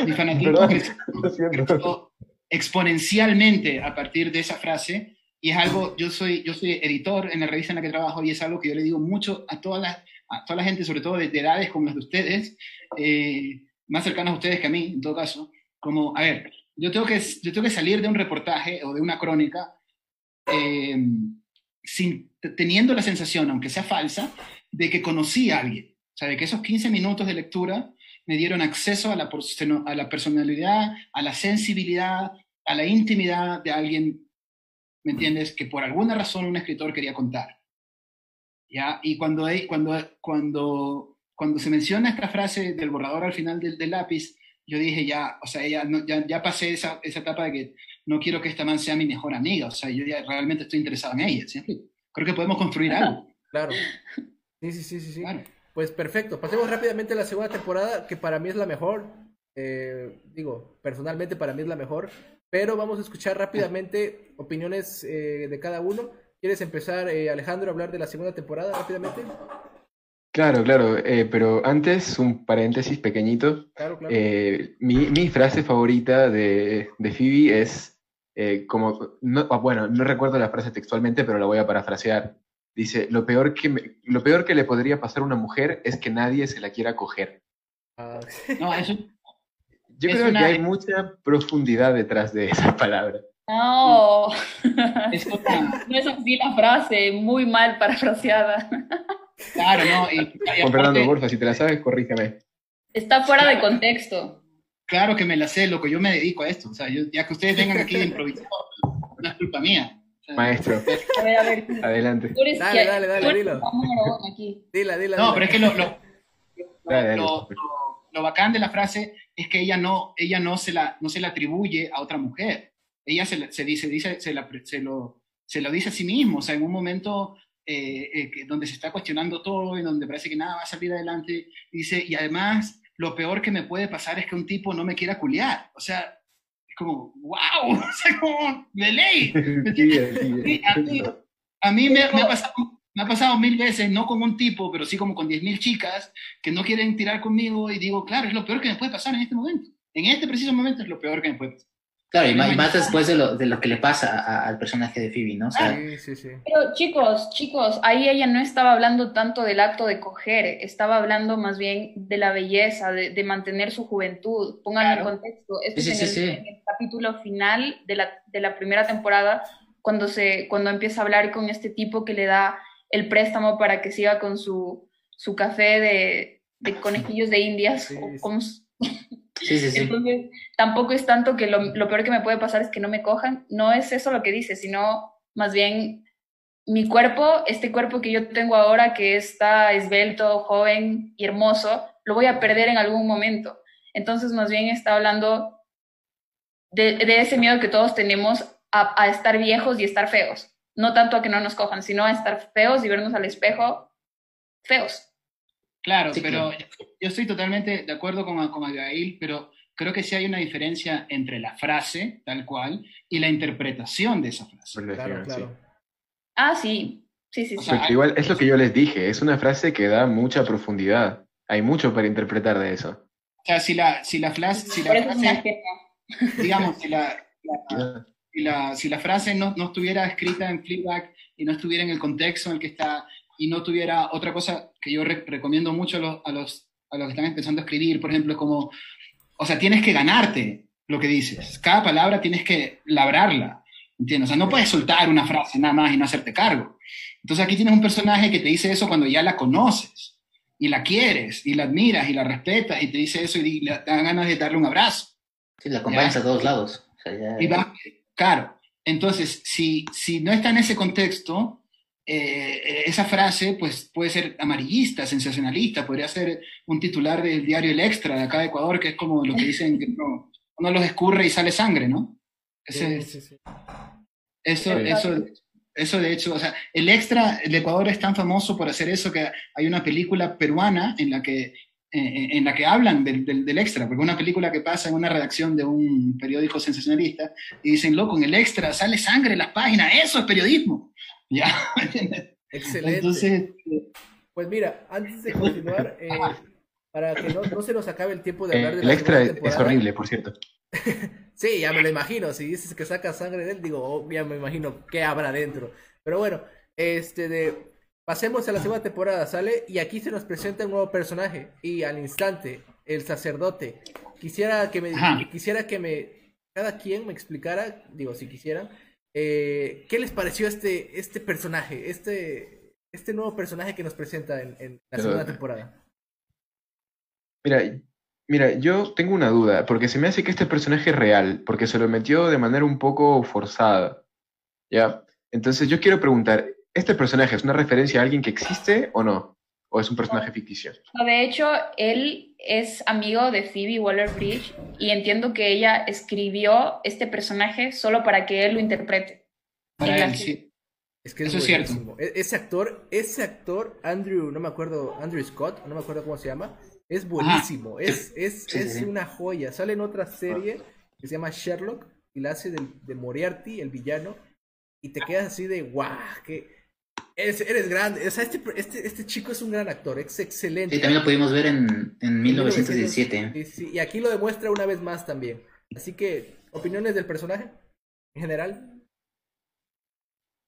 [SPEAKER 13] mi fanatismo
[SPEAKER 12] Perdón,
[SPEAKER 13] creció- creció exponencialmente a partir de esa frase y es algo, yo soy, yo soy editor en la revista en la que trabajo y es algo que yo le digo mucho a toda la, a toda la gente, sobre todo de, de edades como las de ustedes, eh, más cercanas a ustedes que a mí, en todo caso, como, a ver, yo tengo que, yo tengo que salir de un reportaje o de una crónica eh, sin, teniendo la sensación, aunque sea falsa, de que conocí a alguien. O sea, de que esos 15 minutos de lectura me dieron acceso a la, a la personalidad, a la sensibilidad, a la intimidad de alguien, ¿me entiendes? Que por alguna razón un escritor quería contar. ¿Ya? Y cuando, hay- cuando, cuando, cuando se menciona esta frase del borrador al final del, del lápiz, yo dije ya, o sea, ya, no- ya, ya pasé esa, esa etapa de que no quiero que esta man sea mi mejor amiga, o sea, yo ya realmente estoy interesado en ella, ¿sí? Creo que podemos construir algo.
[SPEAKER 9] Claro. Sí, sí, sí, sí, sí. Pues perfecto. Pasemos rápidamente a la segunda temporada, que para mí es la mejor. Eh, digo, personalmente para mí es la mejor. Pero vamos a escuchar rápidamente opiniones eh, de cada uno. ¿Quieres empezar, eh, Alejandro, a hablar de la segunda temporada rápidamente?
[SPEAKER 12] Claro, claro, eh, pero antes un paréntesis pequeñito.
[SPEAKER 9] Claro, claro.
[SPEAKER 12] Eh, mi, mi frase favorita de, de Phoebe es eh, como, no, ah, bueno, no recuerdo la frase textualmente, pero la voy a parafrasear. Dice, lo peor que, me- lo peor que le podría pasar a una mujer es que nadie se la quiera coger.
[SPEAKER 9] Ah,
[SPEAKER 13] No, eso,
[SPEAKER 12] Yo
[SPEAKER 13] Es
[SPEAKER 12] creo
[SPEAKER 13] una-
[SPEAKER 12] que hay mucha profundidad detrás de esa (laughs) palabra.
[SPEAKER 11] No, (laughs)
[SPEAKER 13] es una-
[SPEAKER 11] no es así la frase, muy mal parafraseada.
[SPEAKER 13] claro, no, y, y
[SPEAKER 12] Juan Fernando, porfa, si te la sabes, corrígeme.
[SPEAKER 11] Está fuera de contexto.
[SPEAKER 13] Claro que me la sé, loco, yo me dedico a esto. O sea, yo- ya que ustedes vengan aquí de improvisador, no es culpa mía.
[SPEAKER 12] Maestro,
[SPEAKER 11] A ver, a ver.
[SPEAKER 12] adelante.
[SPEAKER 11] Tú eres,
[SPEAKER 9] Dale,
[SPEAKER 11] que-
[SPEAKER 9] dale, dale, dilo.
[SPEAKER 11] aquí.
[SPEAKER 9] Dila, dila.
[SPEAKER 13] No,
[SPEAKER 9] dila.
[SPEAKER 13] pero es que lo, lo,
[SPEAKER 12] Dale, dale.
[SPEAKER 13] lo, lo- bacán de la frase es que ella no, ella no se la, no se la atribuye a otra mujer. Ella se, se dice, dice, se, la, se lo, se lo dice a sí mismo. O sea, en un momento eh, eh, donde se está cuestionando todo y donde parece que nada va a salir adelante. Dice, y además, lo peor que me puede pasar es que un tipo no me quiera culiar. O sea, es como, wow, (laughs) o sea, como, de ley. (laughs) ¿me entiendes? Sí, a mí, a mí me, me ha pasado, me ha pasado mil veces, no con un tipo, pero sí como con diez mil chicas que no quieren tirar conmigo y digo, claro, es lo peor que me puede pasar en este momento. En este preciso momento es lo peor que me puede pasar.
[SPEAKER 10] Claro, y, más después de lo, de lo que le pasa a- al personaje de Phoebe, ¿no? O sea,
[SPEAKER 9] Sí, sí, sí.
[SPEAKER 11] Pero chicos, chicos, ahí ella no estaba hablando tanto del acto de coger, estaba hablando más bien de la belleza, de, de mantener su juventud. Pónganlo en contexto. Esto
[SPEAKER 10] Sí,
[SPEAKER 11] es
[SPEAKER 10] sí,
[SPEAKER 11] en, el,
[SPEAKER 10] sí.
[SPEAKER 11] en el capítulo final de la, de la primera temporada, cuando, se, cuando empieza a hablar con este tipo que le da el préstamo para que siga con su, su café de, de conejillos de indias. o como s-
[SPEAKER 10] sí, sí, sí.
[SPEAKER 11] entonces, tampoco es tanto que lo, lo peor que me puede pasar es que no me cojan. No es eso lo que dice, sino más bien mi cuerpo, este cuerpo que yo tengo ahora, que está esbelto, joven y hermoso, lo voy a perder en algún momento. Entonces, más bien está hablando de, de ese miedo que todos tenemos a, a estar viejos y estar feos. No tanto a que no nos cojan, sino a estar feos y vernos al espejo feos.
[SPEAKER 13] Claro,
[SPEAKER 10] Sí,
[SPEAKER 13] pero
[SPEAKER 10] claro.
[SPEAKER 13] yo estoy totalmente de acuerdo con, con Abigail, pero creo que sí hay una diferencia entre la frase, tal cual, y la interpretación de esa frase.
[SPEAKER 9] Claro, claro.
[SPEAKER 11] Ah, sí, sí, sí,
[SPEAKER 12] igual es lo que yo les dije, es una frase que da mucha profundidad. Hay mucho para interpretar de eso.
[SPEAKER 13] O sea, si la, si la, frase, si la frase, digamos, si la, (laughs) la- si la, si la frase no, no estuviera escrita en Fleabag y no estuviera en el contexto en el que está y no tuviera otra cosa que yo re- recomiendo mucho a los, a, los, a los que están empezando a escribir, por ejemplo, es como, o sea, tienes que ganarte lo que dices. Cada palabra tienes que labrarla, ¿entiendes? O sea, no puedes soltar una frase nada más y no hacerte cargo. Entonces aquí tienes un personaje que te dice eso cuando ya la conoces y la quieres y la admiras y la respetas y te dice eso y le dan ganas de darle un abrazo.
[SPEAKER 10] Sí, la acompañas a todos lados. O sea, ya-
[SPEAKER 13] Y va, claro. Entonces, si, si no está en ese contexto, eh, esa frase pues, puede ser amarillista, sensacionalista, podría ser un titular del diario El Extra de acá de Ecuador, que es como lo que dicen que no, uno los escurre y sale sangre, ¿no? Ese
[SPEAKER 9] Sí, sí, sí.
[SPEAKER 13] eso,
[SPEAKER 9] Sí.
[SPEAKER 13] eso, eso de hecho, o sea, el extra, el Ecuador es tan famoso por hacer eso que hay una película peruana en la que, en la que hablan del, del, del extra, porque una película que pasa en una redacción de un periódico sensacionalista y dicen, loco, en el extra sale sangre en las páginas, eso es periodismo. (laughs) Ya.
[SPEAKER 9] Excelente.
[SPEAKER 13] Entonces,
[SPEAKER 9] Pues mira, antes de continuar, eh, (laughs) para que no, no se nos acabe el tiempo de
[SPEAKER 12] Eh,
[SPEAKER 9] hablar de
[SPEAKER 12] el
[SPEAKER 9] la
[SPEAKER 12] extra es, horrible, por cierto. (laughs)
[SPEAKER 9] Sí, ya me lo imagino. Si dices que saca sangre de él, digo, oh, ya me imagino qué habrá dentro. Pero bueno, este de pasemos a la segunda temporada, ¿sale? Y aquí se nos presenta un nuevo personaje y al instante el sacerdote. Quisiera que me
[SPEAKER 13] Ajá.
[SPEAKER 9] quisiera que me cada quien me explicara, digo, si quisieran, eh, ¿qué les pareció este este personaje, este este nuevo personaje que nos presenta en, en la
[SPEAKER 12] Pero-
[SPEAKER 9] segunda temporada?
[SPEAKER 12] Mira, mira, yo tengo una duda, porque se me hace que este personaje es real, porque se lo metió de manera un poco forzada. ¿Ya? Entonces yo quiero preguntar, ¿este personaje es una referencia a alguien que existe o no? ¿O es un personaje ficticio?
[SPEAKER 11] No, De hecho, él es amigo de Phoebe Waller-Bridge y entiendo que ella escribió este personaje solo para que él lo interprete.
[SPEAKER 13] para él, sí.
[SPEAKER 9] Es que
[SPEAKER 13] Eso es cierto.
[SPEAKER 9] buenísimo. E- Ese actor, ese actor, Andrew, no me acuerdo, Andrew Scott, no me acuerdo cómo se llama, es buenísimo, es, es,
[SPEAKER 10] Sí,
[SPEAKER 9] es
[SPEAKER 10] sí.
[SPEAKER 9] una joya. Sale en otra serie que se llama Sherlock y la hace del- de, Moriarty, el villano, y te quedas así de guau, que eres, eres grande. O sea, este, este, este chico es un gran actor, es excelente.
[SPEAKER 10] Sí, también lo pudimos ver en, en 1917.
[SPEAKER 9] Sí, sí, y aquí lo demuestra una vez más también. Así que, ¿opiniones del personaje en general?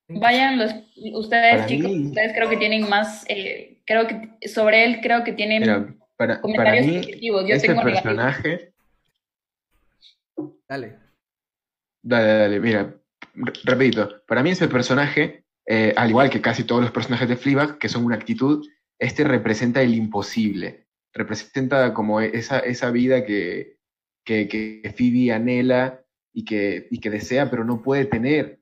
[SPEAKER 11] Vayan los, ustedes
[SPEAKER 12] Para
[SPEAKER 11] chicos,
[SPEAKER 12] mí-
[SPEAKER 11] ustedes creo que tienen más, eh, creo que sobre él creo que tienen
[SPEAKER 12] Mira, para, para
[SPEAKER 11] comentarios
[SPEAKER 12] mí,
[SPEAKER 11] positivos. Yo
[SPEAKER 12] este
[SPEAKER 11] tengo negativos.
[SPEAKER 12] personaje...
[SPEAKER 9] Dale.
[SPEAKER 12] Dale, dale, mira, repito, para mí ese personaje, eh, al igual que casi todos los personajes de Fleabag, que son una actitud, este representa el imposible, representa como esa, esa vida que, que, que Phoebe anhela y que, y que desea, pero no puede tener.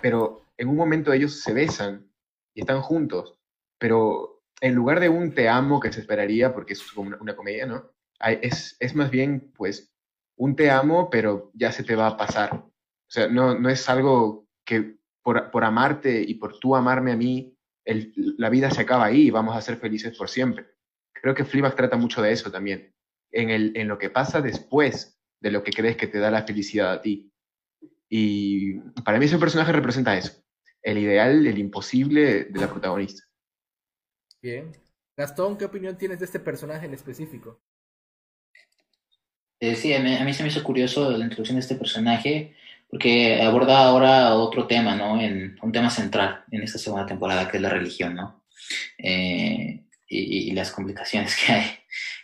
[SPEAKER 12] Pero en un momento ellos se besan y están juntos, pero en lugar de un te amo que se esperaría, porque es como una, comedia, ¿no? Es, es más bien, pues, un te amo, pero ya se te va a pasar. O sea, no, no es algo que por, por amarte y por tú amarme a mí, el- la vida se acaba ahí y vamos a ser felices por siempre. Creo que Fleabag trata mucho de eso también, en, el, en lo que pasa después de lo que crees que te da la felicidad a ti. Y para mí ese personaje representa eso, el ideal, el imposible de la protagonista.
[SPEAKER 9] Bien. Gastón, ¿qué opinión tienes de este personaje en específico?
[SPEAKER 10] Eh, sí, a mí, a mí se me hizo curioso la introducción de este personaje porque aborda ahora otro tema, ¿no? En, un tema central en esta segunda temporada, que es la religión, ¿no? Eh, y, y las complicaciones que hay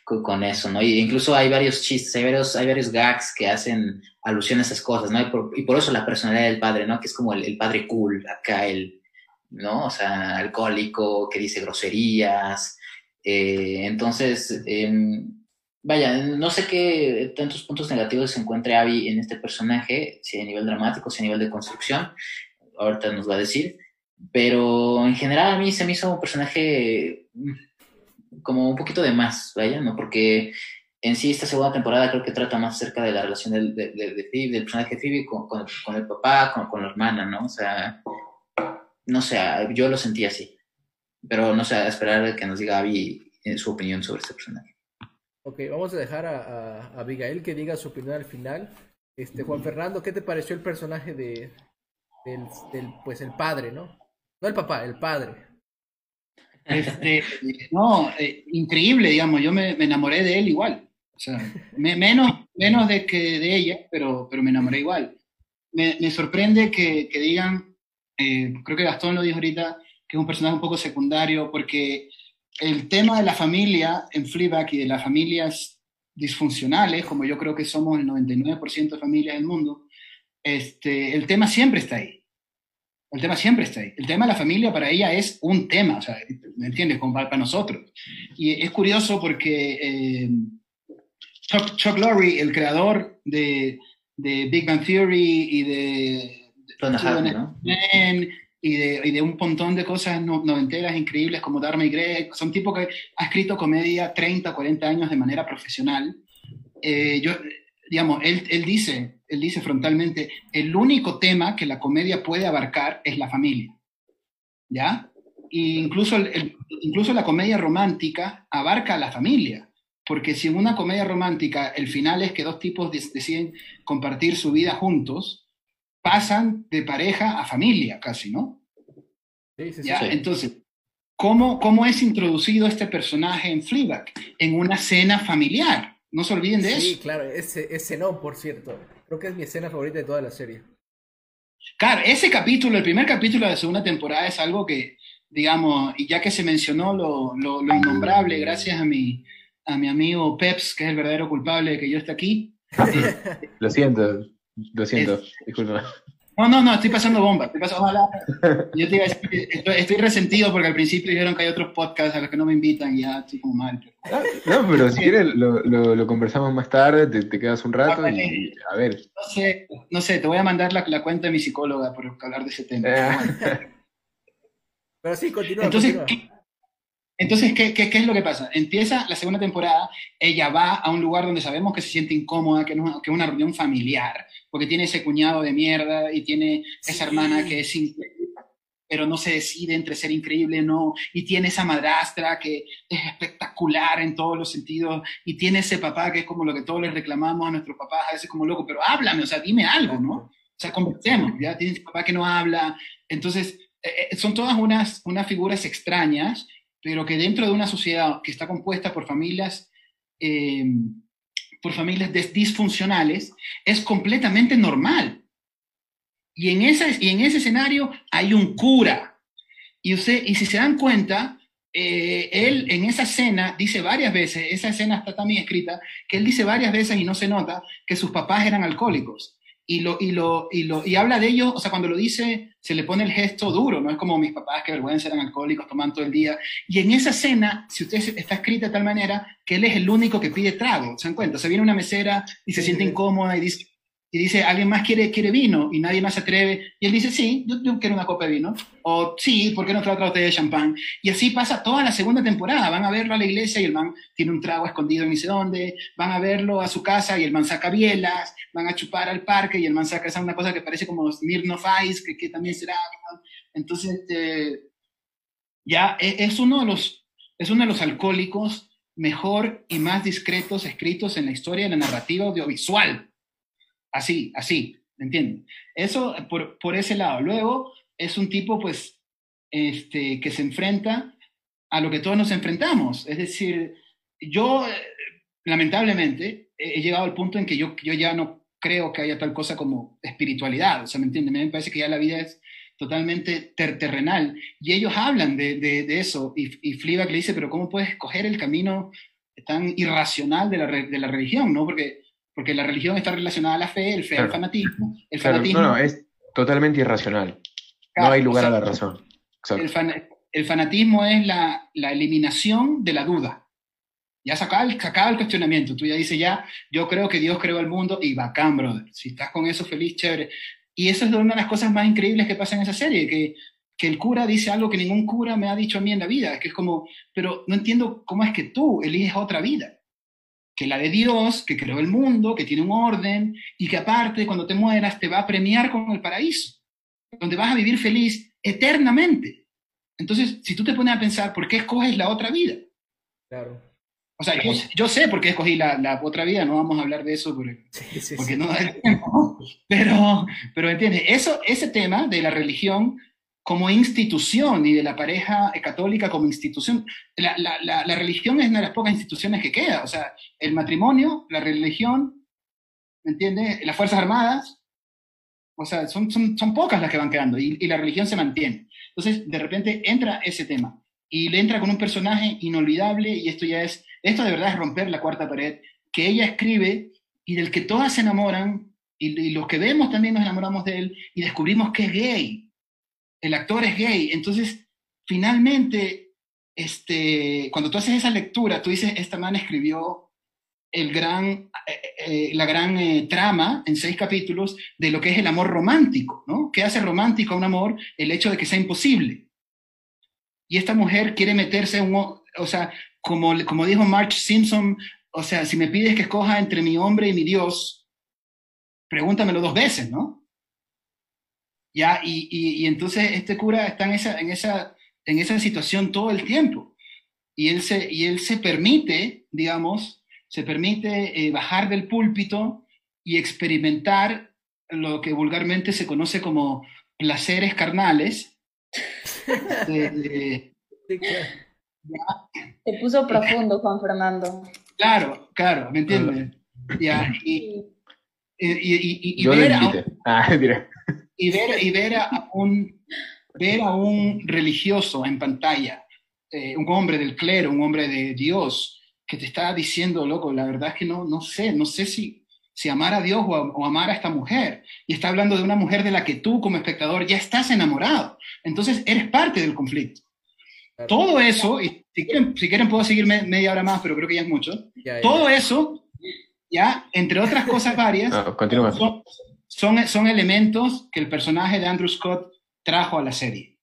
[SPEAKER 10] con, con eso, ¿no? Y incluso hay varios chistes, hay varios, hay varios gags que hacen alusión a esas cosas, ¿no? Y por, y por eso la personalidad del padre, ¿no? Que es como el, el padre cool, acá el, ¿no? O sea, alcohólico, que dice groserías. Eh, entonces, em, Vaya, no sé qué tantos puntos negativos se encuentre Abby en este personaje, si a nivel dramático, si a nivel de construcción, ahorita nos va a decir, pero en general a mí se me hizo un personaje mm, como un poquito de más, vaya, ¿no? Porque en sí esta segunda temporada creo que trata más acerca de la relación del, de, de, Phoebe, del personaje Phoebe con, con, el papá, con, con, la hermana, ¿no? O sea, no sé, yo lo sentí así, pero no sé, esperar a que nos diga Abby eh, su opinión sobre este personaje.
[SPEAKER 9] Ok, vamos a dejar a, a, a, Abigail que diga su opinión al final. Este, Juan Fernando, ¿qué te pareció el personaje de del, del, pues el padre, ¿no? No el papá, el padre.
[SPEAKER 13] Este, (laughs) no, eh, increíble, digamos, yo me, me, enamoré de él igual. O sea, me, menos, menos de que de ella, pero, pero me enamoré igual. Me, me sorprende que, que digan, eh, creo que Gastón lo dijo ahorita, que es un personaje un poco secundario, porque el tema de la familia en Fleabag y de las familias disfuncionales, como yo creo que somos el 99% de familias del mundo, este, el tema siempre está ahí. El tema siempre está ahí. El tema de la familia para ella es un tema, o sea, ¿me entiendes? Como para nosotros. Y es curioso porque eh, Chuck, Chuck, Lorre, el creador de, de, Big Bang Theory y de...
[SPEAKER 10] Happy, ¿no?
[SPEAKER 13] Y de, y de, un montón de cosas noventeras increíbles como Dharma y Greg. Son tipo que ha escrito comedia 30, 40 años de manera profesional. Eh, yo, digamos, él, él, dice, él dice frontalmente, el único tema que la comedia puede abarcar es la familia. ¿Ya? Y incluso, el, incluso la comedia romántica abarca a la familia. Porque si en una comedia romántica el final es que dos tipos deciden compartir su vida juntos, pasan de pareja a familia casi, ¿no?
[SPEAKER 9] Sí, sí, sí.
[SPEAKER 13] Entonces, ¿cómo, ¿cómo es introducido este personaje en Fleabag? En una cena familiar. No se olviden de
[SPEAKER 9] sí,
[SPEAKER 13] eso.
[SPEAKER 9] Sí, claro, ese, ese no, por cierto. Creo que es mi escena favorita de toda la serie.
[SPEAKER 13] Claro, ese capítulo, el primer capítulo de la segunda temporada es algo que, digamos, y ya que se mencionó lo, lo, lo innombrable, gracias a mi, a mi amigo Peps, que es el verdadero culpable de que yo esté aquí. (laughs)
[SPEAKER 12] Eh, lo siento, lo siento, es... disculpa.
[SPEAKER 13] No, no, no, estoy pasando bomba. Estoy pasando, ojalá. Yo te iba a decir estoy, estoy, resentido porque al principio dijeron que hay otros podcasts a los que no me invitan y ya estoy como mal.
[SPEAKER 12] Pero... No, pero si quieres lo, lo, lo, conversamos más tarde, te, te quedas un rato ah, y a ver.
[SPEAKER 13] No sé, no sé, te voy a mandar la, la cuenta de mi psicóloga por hablar de ese tema.
[SPEAKER 12] Eh.
[SPEAKER 9] pero sí, continúa.
[SPEAKER 13] Entonces,
[SPEAKER 9] continúa.
[SPEAKER 13] ¿Qué, entonces ¿qué, ¿qué, qué, es lo que pasa? Empieza la segunda temporada, ella va a un lugar donde sabemos que se siente incómoda, que, no, que es una reunión familiar, porque tiene ese cuñado de mierda y tiene esa sí. hermana que es increíble, pero no se decide entre ser increíble o no, y tiene esa madrastra que es espectacular en todos los sentidos, y tiene ese papá que es como lo que todos les reclamamos a nuestros papás, a veces como loco, pero háblame, o sea, dime algo, ¿no? O sea, conversemos, ya tiene ese papá que no habla, entonces eh, son todas unas, unas figuras extrañas, pero que dentro de una sociedad que está compuesta por familias, eh, por familias disfuncionales, es completamente normal. Y en, esa, y en ese escenario hay un cura. Y, usted, y si se dan cuenta, eh, él en esa escena dice varias veces, esa escena está también escrita, que él dice varias veces y no se nota que sus papás eran alcohólicos y lo, y lo, y lo, y habla de ello, o sea, cuando lo dice, se le pone el gesto duro, no es como mis papás que vergüenza eran alcohólicos, toman todo el día. Y en esa escena, si usted está escrita de tal manera que él es el único que pide trago, ¿se dan cuenta? Se viene una mesera y se siente incómoda y dice, y dice, ¿alguien más quiere, quiere vino? Y nadie más se atreve. Y él dice, sí, yo, yo quiero una copa de vino. O sí, ¿por qué no trae otra botella de champán? Y así pasa toda la segunda temporada. Van a verlo a la iglesia y el man tiene un trago escondido ni sé dónde. Van a verlo a su casa y el man saca bielas. Van a chupar al parque y el man saca esa una cosa que parece como Smirnoff Ice, que, que también será. Entonces, eh, Ya e- es uno de los, es uno de los alcohólicos mejor y más discretos escritos en la historia de la narrativa audiovisual. Así, así, ¿me entienden? Eso por, por ese lado. Luego es un tipo, pues, este, que se enfrenta a lo que todos nos enfrentamos. Es decir, yo, eh, lamentablemente, he llegado al punto en que yo, yo ya no creo que haya tal cosa como espiritualidad. O sea, ¿me entienden? Me parece que ya la vida es totalmente ter- terrenal. Y ellos hablan de, de- eso. Y, y Fleabag le dice, pero ¿cómo puedes escoger el camino tan irracional de la, de la religión? ¿no? Porque, porque la religión está relacionada a la fe, el fe al
[SPEAKER 12] Claro.
[SPEAKER 13] fanatismo. El
[SPEAKER 12] Claro,
[SPEAKER 13] fanatismo
[SPEAKER 12] no, no, es totalmente irracional.
[SPEAKER 13] Claro,
[SPEAKER 12] no hay lugar
[SPEAKER 13] o sea,
[SPEAKER 12] a la razón.
[SPEAKER 13] El, fan- el fanatismo es la, la eliminación de la duda. Ya se acaba, el, se acaba el cuestionamiento. Tú ya dices, ya, yo creo que Dios creó el mundo y bacán, brother. Si estás con eso feliz, chévere. Y eso es una de las cosas más increíbles que pasa en esa serie, que, que el cura dice algo que ningún cura me ha dicho a mí en la vida, que es como, pero no entiendo cómo es que tú eliges otra vida, que la de Dios, que creó el mundo, que tiene un orden, y que aparte cuando te mueras te va a premiar con el paraíso, donde vas a vivir feliz eternamente. Entonces, si tú te pones a pensar, ¿por qué escoges la otra vida?
[SPEAKER 9] Claro.
[SPEAKER 13] O sea, yo, yo sé por qué escogí la, la otra vida, no vamos a hablar de eso porque, porque no da (laughs) tiempo. Pero, pero entiendes, eso, ese tema de la religión como institución y de la pareja católica como institución, la, la, la, la religión es una de las pocas instituciones que queda. O sea, el matrimonio, la religión, ¿me entiendes? Las Fuerzas Armadas, o sea, son, son, son pocas las que van quedando y, y la religión se mantiene. Entonces, de repente entra ese tema y le entra con un personaje inolvidable y esto ya es, esto de verdad es romper la cuarta pared, que ella escribe y del que todas se enamoran y, y los que vemos también nos enamoramos de él y descubrimos que es gay. El actor es gay. Entonces, finalmente, este, cuando tú haces esa lectura, tú dices, esta man escribió el gran, eh, eh, la gran eh, trama en seis capítulos de lo que es el amor romántico, ¿no? ¿Qué hace romántico a un amor? El hecho de que sea imposible. Y esta mujer quiere meterse en un, o sea, como, como dijo Marge Simpson, o sea, si me pides que escoja entre mi hombre y mi Dios, pregúntamelo dos veces, ¿no? Ya, y, y, y entonces este cura está en esa, en, esa, en esa situación todo el tiempo. Y él se, y él se permite, digamos, se permite eh, bajar del púlpito y experimentar lo que vulgarmente se conoce como placeres carnales. (laughs) De, de,
[SPEAKER 11] Se puso profundo, Juan Fernando.
[SPEAKER 13] Claro, claro, ¿me entiendes? Ya, y, y, y, y,
[SPEAKER 12] Yo lo
[SPEAKER 13] ver a,
[SPEAKER 12] invité. Ah, (laughs) diré.
[SPEAKER 13] Y ver, y ver a un, ver a un religioso en pantalla, eh, un hombre del clero, un hombre de Dios, que te está diciendo, loco, la verdad es que no, no sé, no sé si, si amar a Dios o, a- o amar a esta mujer. Y está hablando de una mujer de la que tú como espectador ya estás enamorado. Entonces eres parte del conflicto. Todo eso, y si quieren, si quieren puedo seguir me- media hora más, pero creo que ya es mucho.
[SPEAKER 9] Ya, ya.
[SPEAKER 13] Todo eso, ya, entre otras cosas varias,
[SPEAKER 12] No, (laughs) continúa.
[SPEAKER 13] son, son, son elementos que el personaje de Andrew Scott trajo a la serie.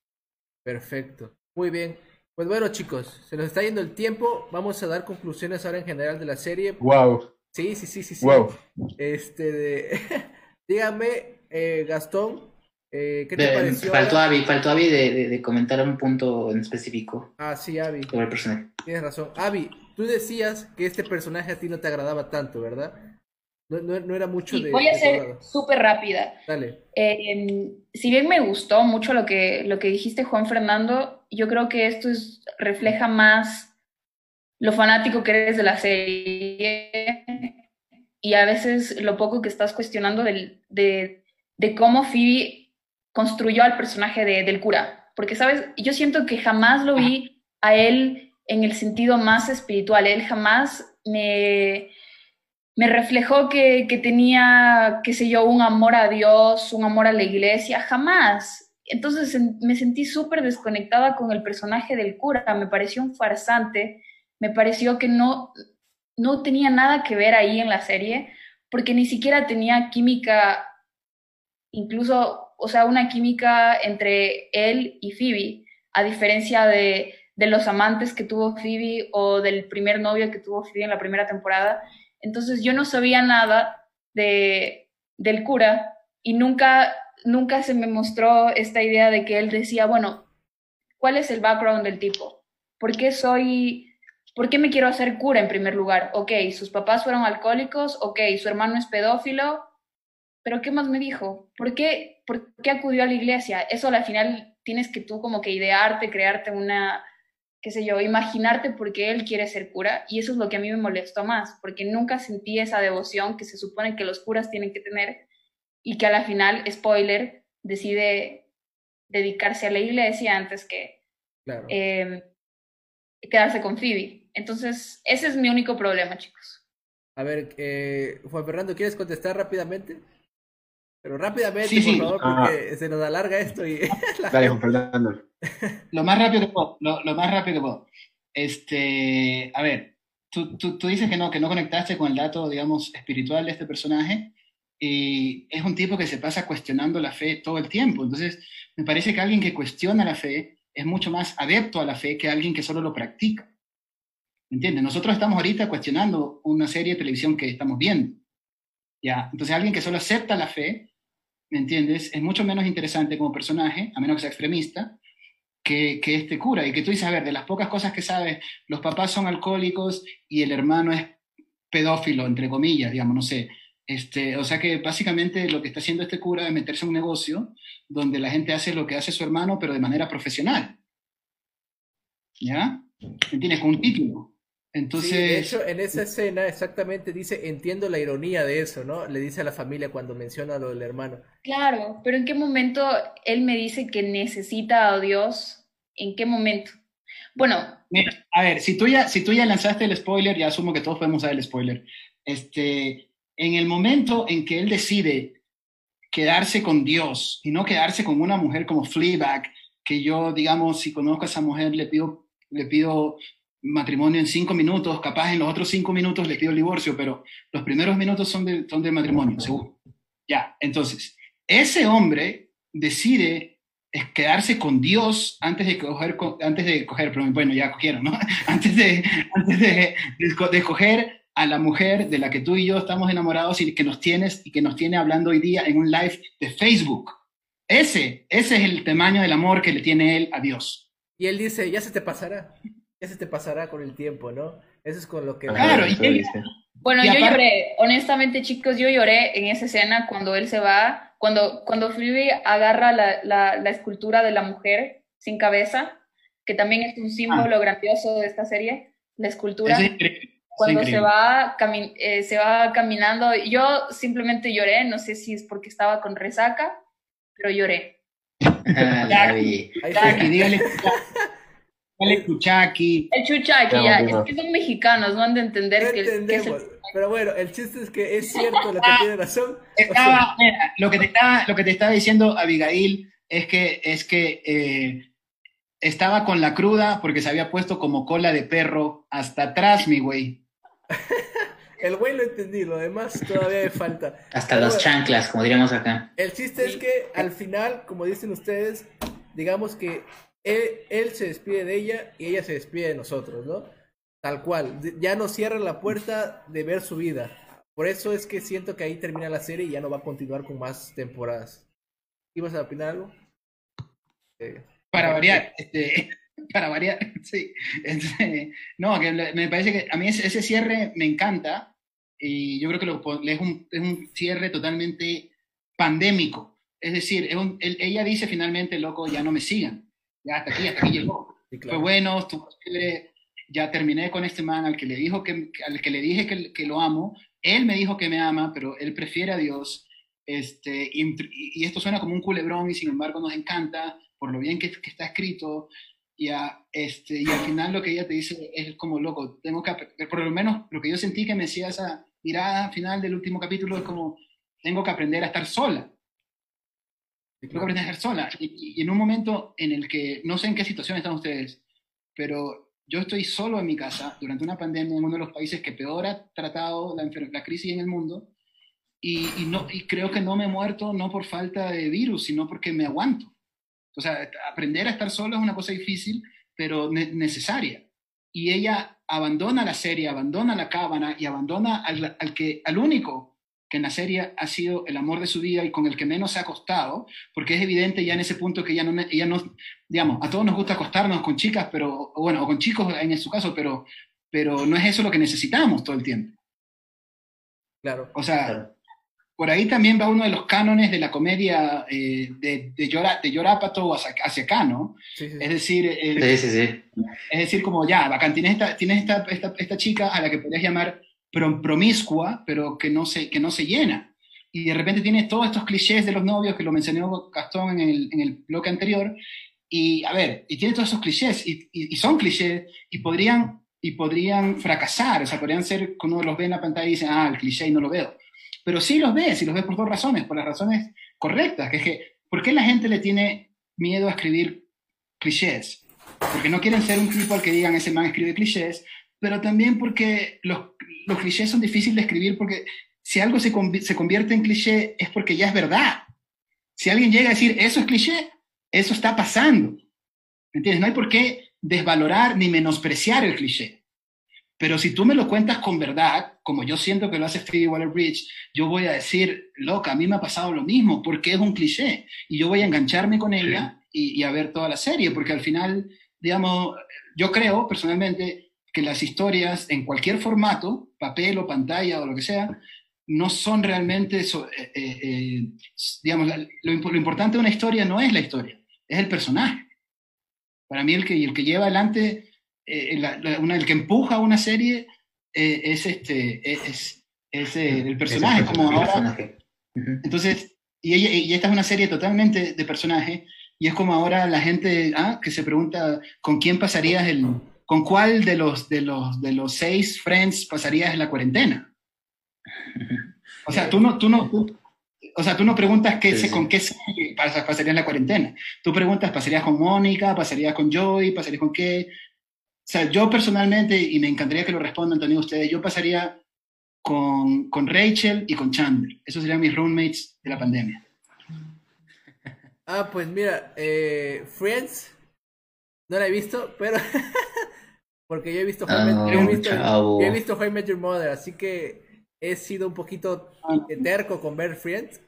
[SPEAKER 9] Perfecto. Muy bien. Pues bueno, chicos, se nos está yendo el tiempo. Vamos a dar conclusiones ahora en general de la serie.
[SPEAKER 12] Wow.
[SPEAKER 9] Sí, sí, sí, sí. sí.
[SPEAKER 12] Wow.
[SPEAKER 9] Este, de... (laughs) dígame, eh, Gastón, eh, ¿qué te
[SPEAKER 10] De-
[SPEAKER 9] pareció?
[SPEAKER 10] faltó
[SPEAKER 9] ahora?
[SPEAKER 10] Abby, faltó Abby de, de- de comentar un punto en específico
[SPEAKER 9] Ah, sí, Abby.
[SPEAKER 10] sobre el personaje.
[SPEAKER 9] Tienes razón. Abby, tú decías que este personaje a ti no te agradaba tanto, ¿verdad? No, no- no era mucho
[SPEAKER 11] Sí,
[SPEAKER 9] de.
[SPEAKER 11] voy a
[SPEAKER 9] de
[SPEAKER 11] ser súper rápida.
[SPEAKER 9] Dale.
[SPEAKER 11] Eh, si bien me gustó mucho lo que, lo que dijiste, Juan Fernando, yo creo que esto es- refleja más lo fanático que eres de la serie y a veces lo poco que estás cuestionando del- de, de cómo Phoebe construyó al personaje de- del cura. Porque, ¿sabes? Yo siento que jamás lo vi a él en el sentido más espiritual. Él jamás me, me reflejó que, que tenía, qué sé yo, un amor a Dios, un amor a la iglesia, jamás. Entonces en- me sentí súper desconectada con el personaje del cura, me pareció un farsante, me pareció que no, no tenía nada que ver ahí en la serie, porque ni siquiera tenía química, incluso, o sea, una química entre él y Phoebe, a diferencia de, de los amantes que tuvo Phoebe o del primer novio que tuvo Phoebe en la primera temporada. Entonces yo no sabía nada de, del cura y nunca, nunca se me mostró esta idea de que él decía, bueno, ¿cuál es el background del tipo? ¿Por qué soy, por qué me quiero hacer cura en primer lugar? Ok, sus papás fueron alcohólicos, ok, su hermano es pedófilo, pero ¿qué más me dijo? ¿Por qué, por qué acudió a la iglesia? Eso al final tienes que tú como que idearte, crearte una, qué sé yo, imaginarte por qué él quiere ser cura y eso es lo que a mí me molestó más, porque nunca sentí esa devoción que se supone que los curas tienen que tener y que a la final, spoiler, decide dedicarse a la iglesia antes que
[SPEAKER 9] Claro.
[SPEAKER 11] eh, quedarse con Phoebe. Entonces, ese es mi único problema, chicos.
[SPEAKER 9] A ver, eh, Juan Fernando, ¿quieres contestar rápidamente? Pero rápidamente,
[SPEAKER 13] Sí,
[SPEAKER 9] por
[SPEAKER 13] sí.
[SPEAKER 9] favor,
[SPEAKER 12] Ah.
[SPEAKER 9] porque se nos alarga esto y (laughs)
[SPEAKER 12] Dale, Juan Fernando. (laughs)
[SPEAKER 13] Lo más rápido que puedo, lo, lo más rápido que puedo. Este, a ver, tú, tú, tú dices que no, que no conectaste con el dato, digamos, espiritual de este personaje, y es un tipo que se pasa cuestionando la fe todo el tiempo. Entonces, me parece que alguien que cuestiona la fe es mucho más adepto a la fe que alguien que solo lo practica. ¿Me entiendes? Nosotros estamos ahorita cuestionando una serie de televisión que estamos viendo. ¿Ya? Entonces, alguien que solo acepta la fe, ¿me entiendes? Es mucho menos interesante como personaje, a menos que sea extremista, que, que este cura. Y que tú dices, a ver, de las pocas cosas que sabes, los papás son alcohólicos y el hermano es pedófilo, entre comillas, digamos, no sé. Este, o sea que básicamente lo que está haciendo este cura es meterse en un negocio donde la gente hace lo que hace su hermano, pero de manera profesional. ¿Ya? ¿Me entiendes? Con un título. Entonces...
[SPEAKER 9] Sí, de hecho, en esa escena exactamente dice, entiendo la ironía de eso, ¿no? Le dice a la familia cuando menciona lo del hermano.
[SPEAKER 11] Claro, pero ¿en qué momento él me dice que necesita a Dios? ¿En qué momento? Bueno,
[SPEAKER 13] Mira, a ver, si tú, ya, si tú ya lanzaste el spoiler, ya asumo que todos podemos saber el spoiler. Este, en el momento en que él decide quedarse con Dios y no quedarse con una mujer como Fleabag, que yo, digamos, si conozco a esa mujer, le pido, le pido matrimonio en cinco minutos, capaz en los otros cinco minutos le pido el divorcio, pero los primeros minutos son de, son de matrimonio. Ya, entonces, ese hombre decide quedarse con Dios antes de coger, co- antes de coger, pero bueno, ya cogieron, ¿no? (laughs) Antes de, antes de, de escoger a la mujer de la que tú y yo estamos enamorados y que nos tienes y que nos tiene hablando hoy día en un live de Facebook. Ese, ese es el tamaño del amor que le tiene él a Dios.
[SPEAKER 9] Y él dice, ya se te pasará, ya se te pasará con el tiempo, ¿no? Eso es con lo que...
[SPEAKER 13] Claro, y
[SPEAKER 11] Bueno,
[SPEAKER 13] Y
[SPEAKER 11] yo
[SPEAKER 13] aparte-
[SPEAKER 11] lloré, honestamente, chicos, yo lloré en esa escena cuando él se va, cuando, cuando Phoebe agarra la, la, la escultura de la mujer sin cabeza, que también es un símbolo grandioso de esta serie, la escultura.
[SPEAKER 13] Es ese es
[SPEAKER 11] Cuando se va, cami- eh, se va caminando, yo simplemente lloré, no sé si es porque estaba con resaca, pero lloré. (laughs)
[SPEAKER 10] Ah, la vi.
[SPEAKER 13] Chuchaki, dígale, dígale Chuchaki.
[SPEAKER 11] El chuchaki,
[SPEAKER 9] Ya,
[SPEAKER 11] es que son mexicanos, no han de entender que, que es el
[SPEAKER 9] Entendemos. Pero bueno, el chiste es que es cierto lo que tiene razón.
[SPEAKER 13] Estaba- mira, lo, que te estaba, lo que te estaba diciendo Abigail es que, es que eh, estaba con la cruda porque se había puesto como cola de perro hasta atrás, mi güey. (laughs)
[SPEAKER 9] El güey lo entendí, lo demás todavía me falta.
[SPEAKER 10] Hasta
[SPEAKER 9] bueno,
[SPEAKER 10] chanclas, como diríamos acá.
[SPEAKER 9] El chiste es que al final, como dicen ustedes, digamos que él, él se despide de ella y ella se despide de nosotros, ¿no? Tal cual. Ya nos cierra la puerta de ver su vida. Por eso es que siento que ahí termina la serie y ya no va a continuar con más temporadas. ¿Ibas a opinar algo? Eh,
[SPEAKER 13] Para variar, este, (laughs) para variar, (laughs) sí. Este, no, que me parece que a mí ese, ese cierre me encanta y yo creo que lo, es, un, es un cierre totalmente pandémico. Es decir, es un- él- ella dice finalmente, loco, ya no me sigan. Ya hasta aquí, hasta aquí llegó. Fue bueno, estuvo ya terminé con este man al que le, dijo que, al que le dije que, que lo amo. Él me dijo que me ama, pero él prefiere a Dios. Este, y, y esto suena como un culebrón y sin embargo nos encanta por lo bien que, que está escrito. Y, a- este, y al final lo que ella te dice es como loco, tengo que, por lo menos lo que yo sentí que me decía esa mirada final del último capítulo es como, tengo que aprender a estar sola. Tengo que aprender a estar sola. Y, y en un momento en el que, no sé en qué situación están ustedes, pero yo estoy solo en mi casa durante una pandemia en uno de los países que peor ha tratado la, la crisis en el mundo y, y no, y creo que no me he muerto no por falta de virus, sino porque me aguanto. O sea, aprender a estar solo es una cosa difícil, pero ne- necesaria. Y ella abandona la serie, abandona la cábana y abandona al, al que, al único que en la serie ha sido el amor de su vida y con el que menos se ha acostado, porque es evidente ya en ese punto que ella no, ella no digamos, a todos nos gusta acostarnos con chicas, pero, o bueno, o con chicos en su caso, pero, pero no es eso lo que necesitamos todo el tiempo.
[SPEAKER 9] Claro.
[SPEAKER 13] O sea, por ahí también va uno de los cánones de la comedia eh, de, de, Yora, de Yorapato hacia, hacia acá, ¿no?
[SPEAKER 9] Sí, sí.
[SPEAKER 13] Es decir,
[SPEAKER 10] Sí, sí, sí.
[SPEAKER 13] es decir, como ya, bacán, tienes esta, tienes esta, esta, esta chica a la que podrías llamar promiscua, pero que no, se, que no se llena. Y de repente tienes todos estos clichés de los novios que lo mencionó Gastón en el, en el bloque anterior. Y a ver, y tiene todos esos clichés, y son clichés, y podrían, y podrían fracasar, o sea, podrían ser que uno los ve en la pantalla y dice, ah, el cliché y no lo veo. Pero sí los ves, y los ves por dos razones, por las razones correctas, que es que, ¿por qué la gente le tiene miedo a escribir clichés? Porque no quieren ser un tipo al que digan, ese man escribe clichés, pero también porque los, los clichés son difíciles de escribir porque si algo se, se convierte en cliché es porque ya es verdad. Si alguien llega a decir, eso es cliché, eso está pasando. ¿Me entiendes? No hay por qué desvalorar ni menospreciar el cliché. Pero si tú me lo cuentas con verdad, como yo siento que lo hace Phoebe Waller-Bridge, yo voy a decir, loca, a mí me ha pasado lo mismo, porque es un cliché. Y yo voy a engancharme con ella y, y a ver toda la serie, porque al final, digamos, yo creo personalmente que las historias en cualquier formato, papel o pantalla o lo que sea, no son realmente, so- eh, eh, eh, digamos, la- lo, impo- lo importante de una historia no es la historia, es el personaje. Para mí el que, el que lleva adelante, eh, la- la- una- el que empuja una serie es, este, es, es, eh, el personaje, como
[SPEAKER 10] El
[SPEAKER 13] ahora...
[SPEAKER 10] personaje.
[SPEAKER 13] Entonces, y, y esta es una serie totalmente de personaje, y es como ahora la gente ah, que se pregunta con quién pasarías el, con cuál de los, de los, de los seis friends pasarías la cuarentena. O sea, tú no, tú no, tú- o sea, tú no preguntas qué,
[SPEAKER 10] Sí,
[SPEAKER 13] se-
[SPEAKER 10] sí.
[SPEAKER 13] con qué pasarías la cuarentena. Tú preguntas, ¿pasarías con Mónica? ¿Pasarías con Joey? ¿Pasarías con qué? O sea, yo personalmente, y me encantaría que lo respondan también ustedes, yo pasaría con, con Rachel y con Chandler. Esos serían mis roommates de la pandemia.
[SPEAKER 9] Ah, pues mira, eh, Friends no la he visto, pero (laughs) porque yo he visto
[SPEAKER 10] Ah,
[SPEAKER 9] yo he visto, yo he visto How I Met Your Mother, así que he sido un poquito terco con ver Friends,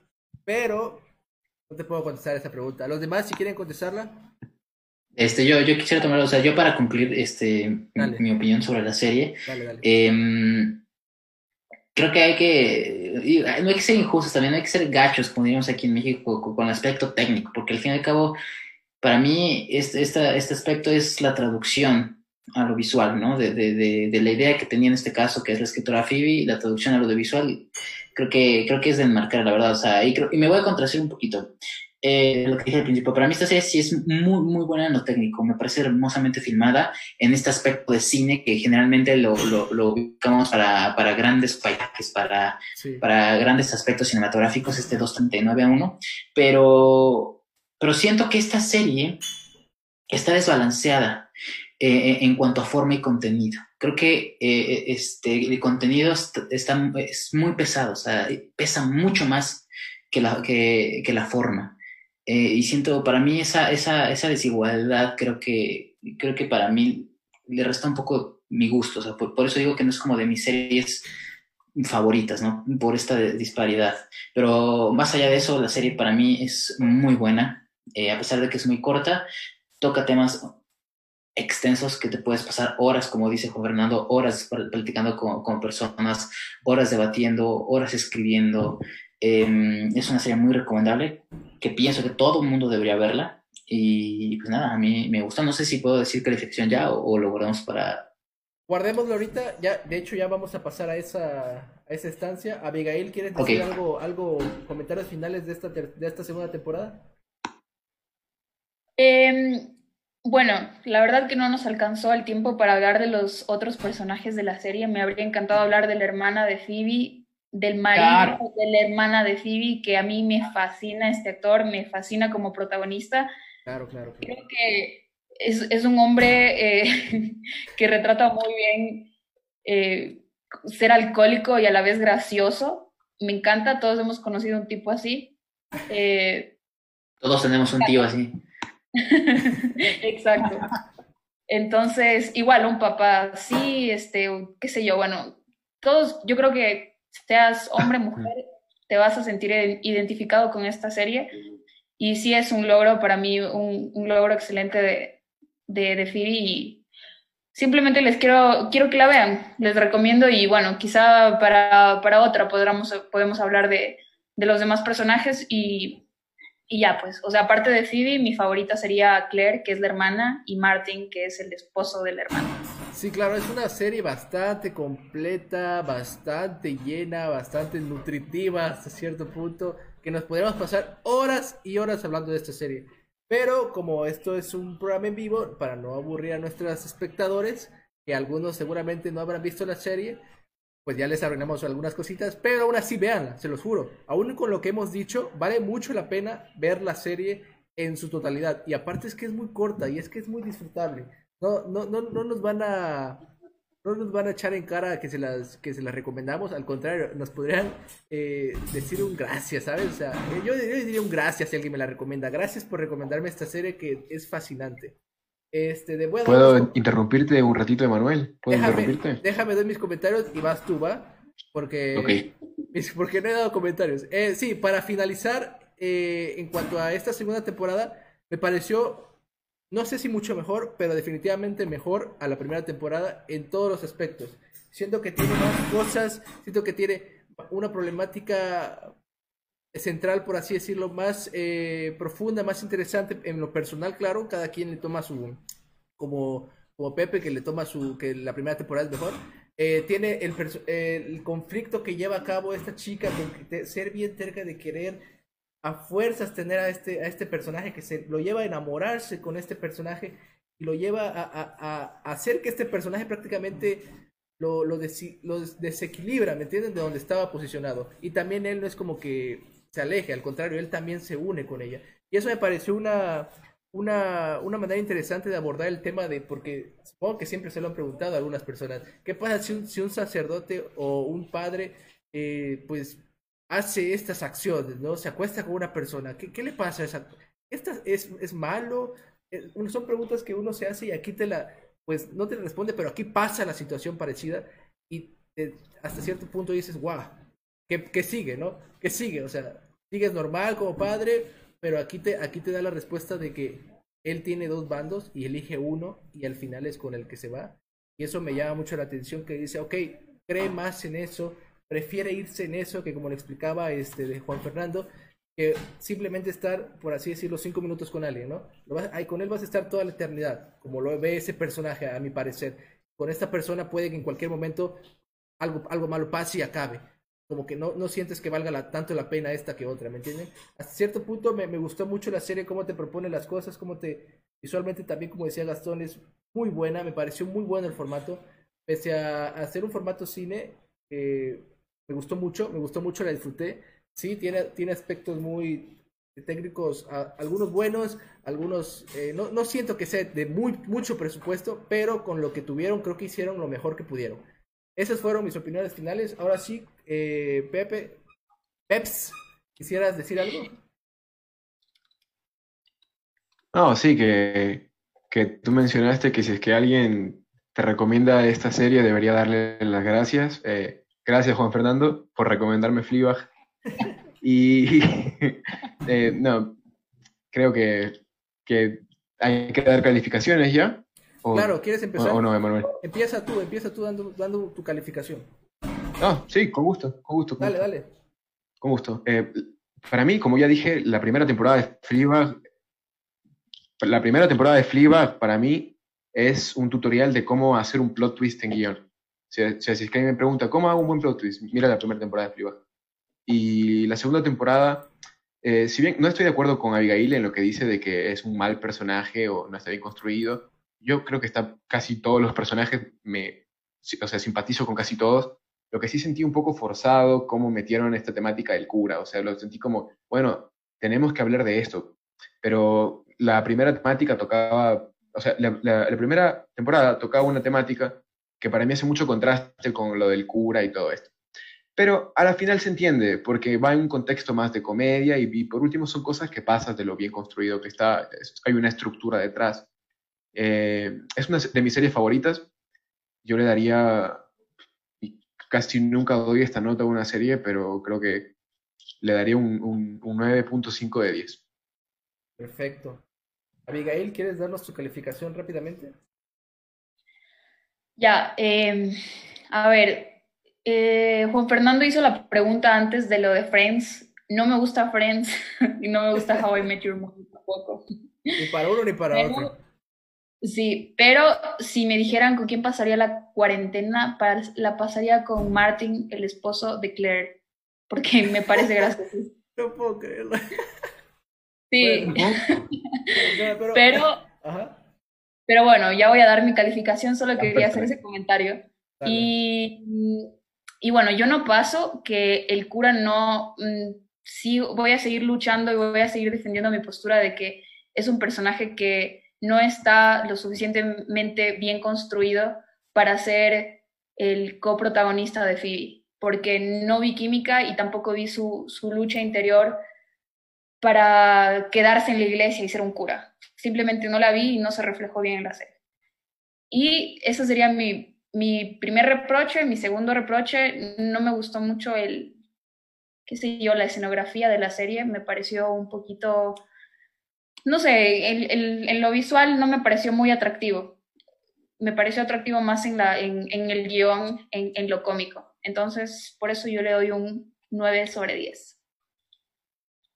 [SPEAKER 9] pero no te puedo contestar esa pregunta. Los demás, si quieren contestarla,
[SPEAKER 10] Este, yo, yo quisiera tomar, o sea, yo para concluir este, mi,
[SPEAKER 9] Dale.
[SPEAKER 10] mi opinión sobre la serie,
[SPEAKER 9] dale, dale.
[SPEAKER 10] em, creo que hay que, no hay que ser injustos también, no hay que ser gachos, como diríamos aquí en México, con, el aspecto técnico, porque al fin y al cabo, para mí, este, esta- este aspecto es la traducción a lo visual, ¿no? De, de, de, de la idea que tenía en este caso, que es la escritora Phoebe, y la traducción a lo audiovisual, creo que, creo que es de enmarcar, la verdad, o sea, y, creo- y me voy a contradecir un poquito. Eh, lo que dije al principio, para mí esta serie sí es muy, muy buena en lo técnico, me parece hermosamente filmada en este aspecto de cine que generalmente lo, lo, lo ubicamos para, para grandes paisajes, para,
[SPEAKER 9] Sí.
[SPEAKER 10] para grandes aspectos cinematográficos, este 239 a 1, pero, pero siento que esta serie está desbalanceada eh, en cuanto a forma y contenido. Creo que eh, este, el contenido est- está, es muy pesado, o sea, pesa mucho más que la, que, que la forma. Eh, y siento, para mí, esa, esa, esa desigualdad, creo que, creo que para mí le resta un poco mi gusto. O sea, por, por eso digo que no es como de mis series favoritas, ¿no? Por esta disparidad. Pero más allá de eso, la serie para mí es muy buena. Eh, a pesar de que es muy corta, toca temas extensos que te puedes pasar horas, como dice Juan Fernando, horas pl- platicando con, con personas, horas debatiendo, horas escribiendo. Eh, es una serie muy recomendable que pienso que todo el mundo debería verla. Y pues nada, a mí me gusta. No sé si puedo decir calificación ya o, o lo guardamos para.
[SPEAKER 9] Guardémoslo ahorita, ya, de hecho ya vamos a pasar a esa, a esa estancia. Abigail, ¿quieres decir algo, algo, comentarios finales de esta, de esta segunda temporada?
[SPEAKER 11] Em, bueno, la verdad que no nos alcanzó el tiempo para hablar de los otros personajes de la serie. Me habría encantado hablar de la hermana de Phoebe, del marido
[SPEAKER 13] Claro.
[SPEAKER 11] de la hermana de Phoebe, que a mí me fascina este actor, me fascina como protagonista.
[SPEAKER 9] Claro, claro. claro.
[SPEAKER 11] Creo que es, es un hombre eh, (laughs) que retrata muy bien eh, ser alcohólico y a la vez gracioso. Me encanta, todos hemos conocido un tipo así. Eh,
[SPEAKER 10] Todos tenemos un tío así. (laughs)
[SPEAKER 11] Exacto. Entonces, igual un papá así, este, qué sé yo, bueno, todos, yo creo que seas hombre, mujer, te vas a sentir identificado con esta serie. Y sí es un logro para mí, un, un logro excelente de, de, de Phoebe y simplemente les quiero, quiero que la vean, les recomiendo y bueno, quizá para, para otra podamos, podemos hablar de, de los demás personajes y, y, ya pues, o sea, aparte de Phoebe, mi favorita sería Claire, que es la hermana, y Martin, que es el esposo de la hermana.
[SPEAKER 9] Sí, claro, es una serie bastante completa, bastante llena, bastante nutritiva hasta cierto punto, que nos podríamos pasar horas y horas hablando de esta serie. Pero como esto es un programa en vivo, para no aburrir a nuestros espectadores, que algunos seguramente no habrán visto la serie, pues ya les arruinamos algunas cositas, pero aún así veanla, se los juro. Aún con lo que hemos dicho, vale mucho la pena ver la serie en su totalidad. Y aparte es que es muy corta y es que es muy disfrutable. No, no, no, no nos van a no nos van a echar en cara que se las que se las recomendamos, al contrario, nos podrían eh, decir un gracias, ¿sabes? O sea, yo, diría un gracias si alguien me la recomienda. Gracias por recomendarme esta serie que es fascinante. Este, de,
[SPEAKER 12] ¿Puedo interrumpirte un ratito, Emanuel? ¿Puedo
[SPEAKER 9] déjame,
[SPEAKER 12] interrumpirte?
[SPEAKER 9] Déjame dar mis comentarios y vas tú, ¿va? Porque, porque no he dado comentarios. Eh, sí, para finalizar, eh, en cuanto a esta segunda temporada, me pareció no sé si mucho mejor, pero definitivamente mejor a la primera temporada en todos los aspectos. Siento que tiene más cosas, siento que tiene una problemática central, por así decirlo, más eh, profunda, más interesante en lo personal, claro, cada quien le toma su, como, como Pepe, que le toma su, que la primera temporada es mejor. Eh, tiene el, el, conflicto que lleva a cabo esta chica con ser bien cerca de querer a fuerzas tener a este, a este personaje que se lo lleva a enamorarse con este personaje y lo lleva a, hacer que este personaje prácticamente lo, lo, desequilibra, ¿me entienden? De donde estaba posicionado. Y también él no es como que se aleje, al contrario, él también se une con ella. Y eso me pareció una, una, una manera interesante de abordar el tema de, porque supongo que siempre se lo han preguntado a algunas personas, ¿qué pasa si un, si un sacerdote o un padre, eh, pues hace estas acciones, ¿no? Se acuesta con una persona. ¿Qué, qué le pasa a esa? ¿Esta es, es malo? Eh, son preguntas que uno se hace y aquí te la, pues no te responde, pero aquí pasa la situación parecida y hasta cierto punto dices, guau, ¿qué, ¿qué, sigue, no? ¿Qué sigue? O sea, sigues normal como padre, pero aquí te, aquí te da la respuesta de que él tiene dos bandos y elige uno y al final es con el que se va. Y eso me llama mucho la atención que dice, ok, cree más en eso, prefiere irse en eso que como le explicaba este de Juan Fernando, que simplemente estar, por así decirlo, cinco minutos con alguien, ¿no? ahí con él vas a estar toda la eternidad, como lo ve ese personaje, a mi parecer. Con esta persona puede que en cualquier momento algo, algo malo pase y acabe. Como que no, no sientes que valga la, tanto la pena esta que otra, ¿me entienden? Hasta cierto punto me, me gustó mucho la serie, cómo te propone las cosas, cómo te... Visualmente también, como decía Gastón, es muy buena, me pareció muy bueno el formato. Pese a, hacer un formato cine, eh, me gustó mucho, me gustó mucho, la disfruté. Sí, tiene, tiene aspectos muy técnicos, algunos buenos, algunos, eh, no, no, siento que sea de muy, mucho presupuesto, pero con lo que tuvieron creo que hicieron lo mejor que pudieron. Esas fueron mis opiniones finales. Ahora sí, eh, Pepe, Peps, ¿quisieras decir algo?
[SPEAKER 12] No, sí, que, que tú mencionaste que si es que alguien te recomienda esta serie debería darle las gracias. Eh, Gracias, Juan Fernando, por recomendarme Fleabag. (laughs) Y (laughs) eh, no, creo que, que, hay que dar calificaciones ya.
[SPEAKER 9] Claro, ¿quieres empezar?
[SPEAKER 12] O, no, Emanuel.
[SPEAKER 9] Empieza tú, empieza tú dando, dando tu calificación.
[SPEAKER 12] Ah, sí, con gusto, con gusto.
[SPEAKER 9] dale, dale.
[SPEAKER 12] Con gusto. Eh, para mí, como ya dije, la primera temporada de Fleabag, la primera temporada de Fleabag para mí es un tutorial de cómo hacer un plot twist en guion. Si, si es que alguien me pregunta, ¿cómo hago un buen plot twist? Mira la primera temporada de Fleabag. Y la segunda temporada, eh, si bien no estoy de acuerdo con Abigail en lo que dice de que es un mal personaje o no está bien construido, yo creo que está casi todos los personajes, me, o sea, simpatizo con casi todos. Lo que sí sentí un poco forzado, cómo metieron esta temática del cura, o sea, lo sentí como, bueno, tenemos que hablar de esto, pero la primera temática tocaba, o sea, la, la primera temporada tocaba una temática que para mí hace mucho contraste con lo del cura y todo esto. Pero a la final se entiende, porque va en un contexto más de comedia y, por último son cosas que pasan de lo bien construido que está, hay una estructura detrás. Eh, es una de mis series favoritas. Yo le daría, casi nunca doy esta nota a una serie, pero creo que le daría un, un, un 9.5 de 10.
[SPEAKER 9] Perfecto. Abigail, ¿quieres darnos tu calificación rápidamente?
[SPEAKER 11] Ya, eh, a ver, eh, Juan Fernando hizo la pregunta antes de lo de Friends. No me gusta Friends (laughs) y no me gusta How I Met Your Mother tampoco.
[SPEAKER 9] Ni para uno ni para otro.
[SPEAKER 11] Sí, pero si me dijeran con quién pasaría la cuarentena, la pasaría con Martin, el esposo de Claire, porque (laughs) me parece gracioso. (laughs)
[SPEAKER 9] No puedo creerlo. (laughs)
[SPEAKER 11] Sí,
[SPEAKER 9] No, pero,
[SPEAKER 11] pero,
[SPEAKER 9] Ajá.
[SPEAKER 11] pero bueno, ya voy a dar mi calificación, solo quería hacer ese comentario.
[SPEAKER 9] Dale.
[SPEAKER 11] Y, y bueno, yo no paso que el cura no, mm, sí, voy a seguir luchando y voy a seguir defendiendo mi postura de que es un personaje que no está lo suficientemente bien construido para ser el coprotagonista de Phoebe, porque no vi química y tampoco vi su, su lucha interior para quedarse en la iglesia y ser un cura. Simplemente no la vi y no se reflejó bien en la serie. Y ese sería mi, mi primer reproche. Mi segundo reproche, no me gustó mucho el, qué sé la escenografía de la serie. Me pareció un poquito, no sé, el- el- en lo visual no me pareció muy atractivo. Me pareció atractivo más en, la, en, en el guion, en, en lo cómico. Entonces, por eso yo le doy un 9 sobre 10.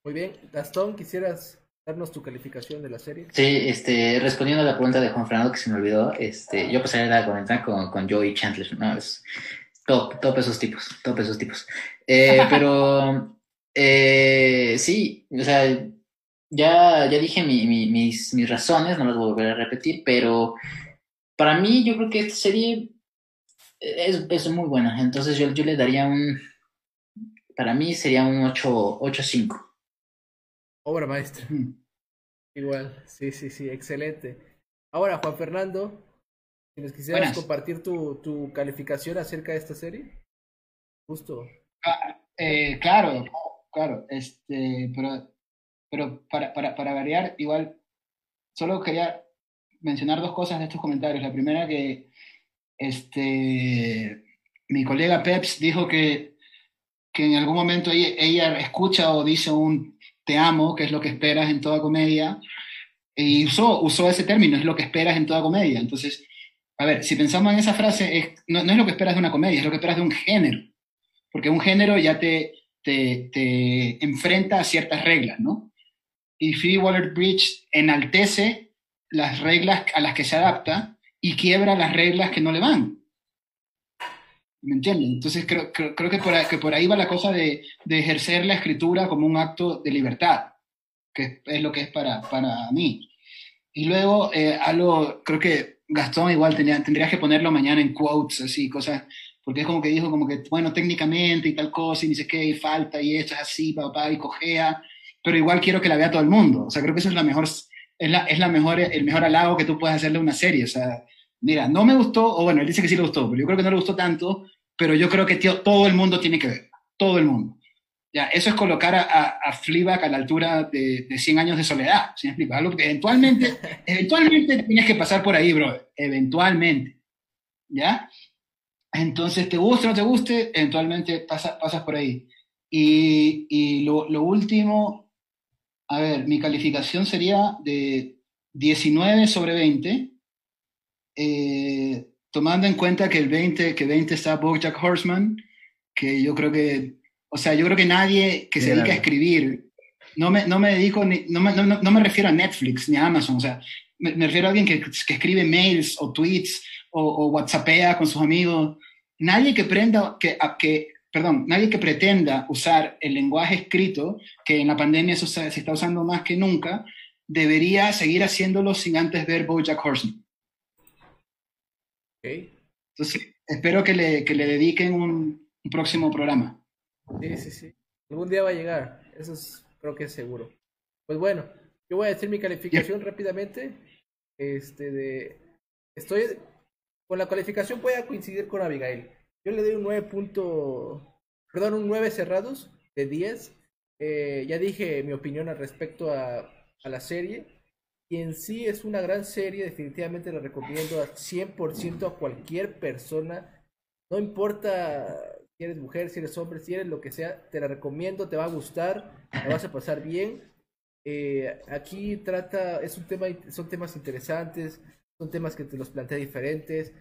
[SPEAKER 9] Muy bien. Gastón, ¿quisieras darnos tu calificación de la serie?
[SPEAKER 10] Sí, este, respondiendo a la pregunta de Juan Fernando que se me olvidó, este, yo pasaría la cuarentena con, con Joey Chandler, ¿no? Es top, top esos tipos, top esos tipos. Eh, (laughs) pero, eh, sí, o sea, ya, ya dije mi- mi- mis, mis razones, no las voy a volver a repetir, pero para mí yo creo que esta serie es, es muy buena, entonces yo, yo le daría un, para mí sería un 8, 8.5.
[SPEAKER 9] Obra maestra. Igual, sí, sí, sí, excelente. Ahora, Juan Fernando, si nos quisieras
[SPEAKER 13] Buenas.
[SPEAKER 9] compartir tu, tu calificación acerca de esta serie. Justo.
[SPEAKER 13] Ah, eh, claro, claro, este, pero, pero para, para, para variar, igual, solo quería mencionar dos cosas de estos comentarios. La primera que, este, mi colega Peps dijo que, que en algún momento ella, ella escucha o dice un te amo, que es lo que esperas en toda comedia, y usó, usó ese término, es lo que esperas en toda comedia. Entonces, a ver, si pensamos en esa frase, es- no, no es lo que esperas de una comedia, es lo que esperas de un género porque un género ya te, te, te enfrenta a ciertas reglas, ¿no? Y Phoebe Waller-Bridge enaltece las reglas a las que se adapta y quiebra las reglas que no le van. ¿Me entienden? Entonces creo, creo, creo que, por ahí, que por ahí va la cosa de, de ejercer la escritura como un acto de libertad, que es lo que es para, para mí. Y luego, eh, algo, creo que Gastón igual tenía, tendrías que ponerlo mañana en quotes, así, cosas, porque es como que dijo como que, bueno, técnicamente y tal cosa, y dice que falta, y esto es así, papá, y cojea, pero igual quiero que la vea todo el mundo. O sea, creo que eso es la mejor, es la, es la mejor, el mejor halago que tú puedes hacerle a una serie. O sea, mira, no me gustó, o bueno, él dice que sí le gustó, pero yo creo que no le gustó tanto, pero yo creo que tío, todo el mundo tiene que verla, todo el mundo. Ya, eso es colocar a, a, a Fleabag a la altura de, de 100 años de soledad, ¿sí me? Algo que eventualmente, (laughs) eventualmente tienes que pasar por ahí, bro, eventualmente, ¿ya? Entonces, te guste o no te guste, eventualmente pasa, pasas por ahí. Y, y lo, lo último, a ver, mi calificación sería de 19 sobre 20, eh, tomando en cuenta que el 20, que 20 está Bojack Horseman, que yo creo que, o sea, yo creo que nadie que se dedica a escribir, no me, no me dedico, ni, no, me, no, no- no me refiero a Netflix ni a Amazon, o sea, me, me refiero a alguien que, que escribe mails o tweets o, o whatsappea con sus amigos, nadie que prenda, que, a- que, perdón, nadie que pretenda usar el lenguaje escrito, que en la pandemia se, usa- se está usando más que nunca, debería seguir haciéndolo sin antes ver Bojack Horseman.
[SPEAKER 9] Ok.
[SPEAKER 13] Entonces, espero que le, que le dediquen un, un próximo programa.
[SPEAKER 9] Sí, sí, sí. Algún día va a llegar. Eso es, creo que es seguro. Pues bueno, yo voy a decir mi calificación rápidamente. Este de. Estoy. Con la calificación voy a coincidir con Abigail. Yo le doy un 9 punto. Perdón, un 9 cerrados de 10. Eh, ya dije mi opinión al respecto a, la serie. Y en sí es una gran serie. Definitivamente la recomiendo al 100% a cualquier persona. No importa si eres mujer, si eres hombre, si eres lo que sea, te la recomiendo, te va a gustar, te vas a pasar bien. Eh, aquí trata, es un tema, son temas interesantes, son temas que te los plantea diferentes.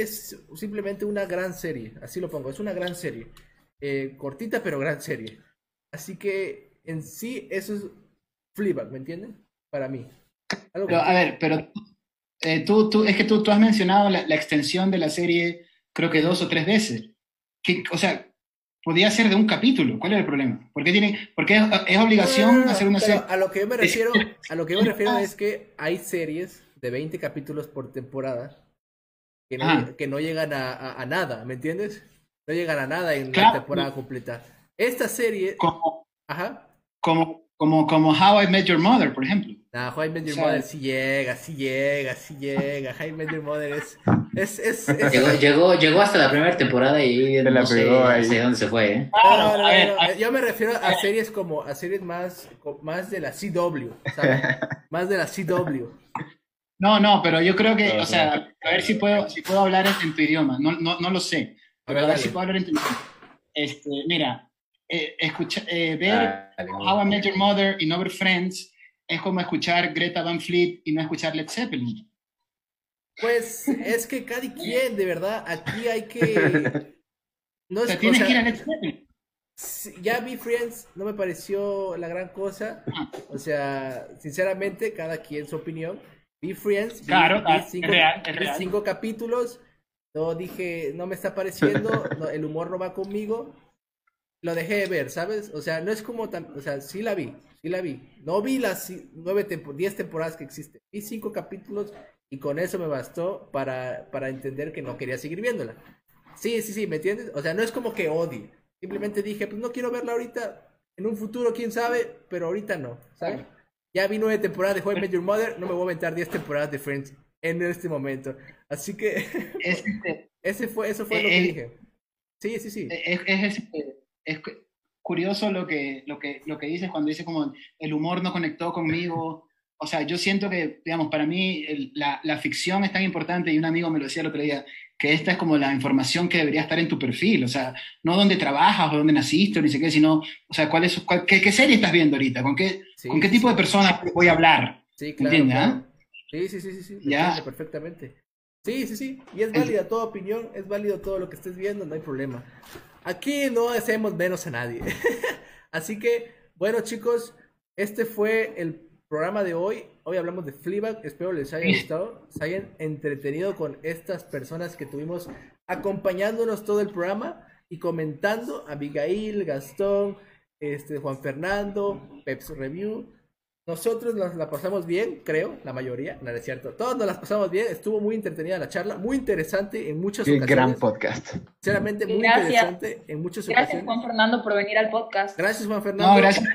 [SPEAKER 9] Es simplemente una gran serie, así lo pongo, es una gran serie. Eh, cortita pero gran serie. Así que en sí eso es Fleabag, ¿me entienden? Para mí. Algo
[SPEAKER 13] Pero,
[SPEAKER 9] que-
[SPEAKER 13] a ver, pero eh, tú, tú, es que tú, tú has mencionado la, la extensión de la serie, creo que dos o tres veces. Que, o sea, podía ser de un capítulo. ¿Cuál es el problema? ¿Por qué, tiene, porque es, es obligación
[SPEAKER 9] No, no,
[SPEAKER 13] hacer una serie?
[SPEAKER 9] A lo que yo me refiero, a lo que yo me refiero
[SPEAKER 13] Ah. (laughs)
[SPEAKER 9] es que hay series de 20 capítulos por temporada que no, que no llegan a, a- a nada, ¿me entiendes? No llegan a nada en la
[SPEAKER 13] Claro.
[SPEAKER 9] temporada completa. Esta serie,
[SPEAKER 13] Como,
[SPEAKER 9] ajá,
[SPEAKER 13] como, como, como How I Met Your Mother, por ejemplo.
[SPEAKER 9] nah, How I Met Your
[SPEAKER 13] O sea,
[SPEAKER 9] Mother sí llega, sí llega, sí llega. How I Met Your Mother es, es, es, es-
[SPEAKER 10] Llegó, llegó, llegó hasta la primera temporada y
[SPEAKER 12] Se la
[SPEAKER 10] no sé
[SPEAKER 12] pegó ahí.
[SPEAKER 10] hacia dónde se fue, ¿eh?
[SPEAKER 9] No, no, no,
[SPEAKER 13] ver,
[SPEAKER 9] no,
[SPEAKER 13] a-
[SPEAKER 9] yo me refiero a series como a series más, más de la CW, ¿sabes? (laughs) más de la CW.
[SPEAKER 13] No, no, pero yo creo que, o sea, a ver si puedo, si puedo hablar en, tu idioma. No, no, no lo sé, pero a ver si puedo hablar en tu idioma. Este, mira, eh, escucha, eh, ver
[SPEAKER 12] Dale,
[SPEAKER 13] How I Met Your Mother y no ver Friends es como escuchar Greta Van Fleet y no escuchar Led Zeppelin.
[SPEAKER 9] Pues es que cada quien, de verdad, aquí hay que. (laughs) No
[SPEAKER 13] O
[SPEAKER 9] es, o
[SPEAKER 13] tienes
[SPEAKER 9] sea,
[SPEAKER 13] que ir a Led Zeppelin.
[SPEAKER 9] ya vi Friends, no me pareció la gran cosa. O sea, sinceramente, cada quien su opinión. Vi Friends, vi,
[SPEAKER 13] Claro,
[SPEAKER 9] vi
[SPEAKER 13] claro, es
[SPEAKER 9] cinco,
[SPEAKER 13] real, es
[SPEAKER 9] vi
[SPEAKER 13] real.
[SPEAKER 9] cinco capítulos. No dije, no me está pareciendo, (laughs) no, el humor no va conmigo. Lo dejé de ver, ¿sabes? O sea, no es como tan. O sea, sí la vi, sí la vi. No vi las nueve tempo- diez temporadas que existen. Vi cinco capítulos y con eso me bastó para, para entender que no quería seguir viéndola. Sí, sí, sí, ¿me entiendes? O sea, no es como que odie. Simplemente dije, pues no quiero verla ahorita. En un futuro, quién sabe, pero ahorita no, ¿sabes? Ya vi nueve temporadas de How I Met Your Mother, no me voy a aventar diez temporadas de Friends en este momento. Así que
[SPEAKER 13] Es, (laughs) este,
[SPEAKER 9] ese fue, eso fue lo que
[SPEAKER 13] Eh, eh,
[SPEAKER 9] dije. Sí, sí, sí.
[SPEAKER 13] es, es, este, es cu- curioso lo que, lo, que, lo que dices cuando dices como el humor no conectó conmigo. O sea, yo siento que, digamos, para mí el- la, la ficción es tan importante y un amigo me lo decía el otro día, que esta es como la información que debería estar en tu perfil, o sea, no dónde trabajas o dónde naciste o ni sé qué, sino, o sea, cuál es, cuál- qué, qué serie estás viendo ahorita, con qué,
[SPEAKER 9] Sí,
[SPEAKER 13] con qué tipo de personas voy a hablar.
[SPEAKER 9] Sí, claro.
[SPEAKER 13] ¿Entiendes,
[SPEAKER 9] claro.
[SPEAKER 13] ah?
[SPEAKER 9] Sí, sí, sí, sí,
[SPEAKER 13] Ya.
[SPEAKER 9] perfectamente. Sí, sí, sí. Y es válida toda opinión, es válido todo lo que estés viendo, no hay problema. Aquí no hacemos menos a nadie. (laughs) Así que, bueno, chicos, este fue el programa de hoy. Hoy hablamos de Fleabag. Espero les haya gustado, se hayan entretenido con estas personas que tuvimos acompañándonos todo el programa y comentando. Abigail, Gastón, este, Juan Fernando, Peps Review. Nosotros nos la pasamos bien, creo, la mayoría, no, es cierto. Todos nos las pasamos bien, estuvo muy entretenida la charla, muy interesante en muchas
[SPEAKER 12] Qué
[SPEAKER 9] ocasiones.
[SPEAKER 12] gran podcast.
[SPEAKER 9] Sinceramente, muy
[SPEAKER 11] Gracias.
[SPEAKER 9] interesante en muchas
[SPEAKER 11] Gracias,
[SPEAKER 9] ocasiones.
[SPEAKER 11] Juan Fernando, por venir al podcast.
[SPEAKER 9] Gracias, Juan Fernando.
[SPEAKER 13] No, gracias.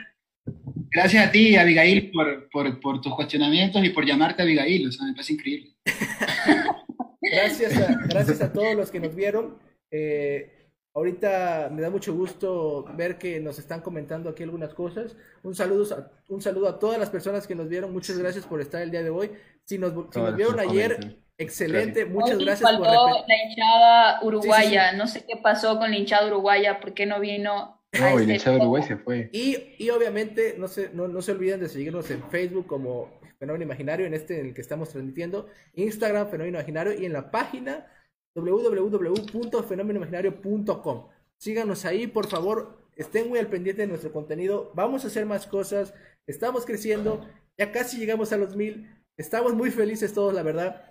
[SPEAKER 13] Gracias a ti, Abigail, por, por, por tus cuestionamientos y por llamarte Abigail, o sea, me parece increíble. (laughs)
[SPEAKER 9] Gracias a, gracias a todos los que nos vieron. Eh, ahorita me da mucho gusto ver que nos están comentando aquí algunas cosas. Un saludo, a, un saludo a todas las personas que nos vieron. Muchas gracias por estar el día de hoy. Si nos, si nos vieron ayer,
[SPEAKER 12] comentan.
[SPEAKER 9] excelente. Muchas
[SPEAKER 11] Hoy
[SPEAKER 9] gracias por
[SPEAKER 11] la hinchada uruguaya.
[SPEAKER 9] Sí, sí, sí.
[SPEAKER 11] No sé qué pasó con la hinchada uruguaya, por qué no vino.
[SPEAKER 12] No, y el hinchada de Uruguay se fue.
[SPEAKER 9] Y, y obviamente no se, no, no se olviden de seguirnos en Facebook como Fenómeno Imaginario, en este en el que estamos transmitiendo, Instagram Fenómeno Imaginario y en la página www.fenomenoimaginario.com. Síganos ahí, por favor, estén muy al pendiente de nuestro contenido. Vamos a hacer más cosas, estamos creciendo, ya casi llegamos a los mil, estamos muy felices todos, la verdad.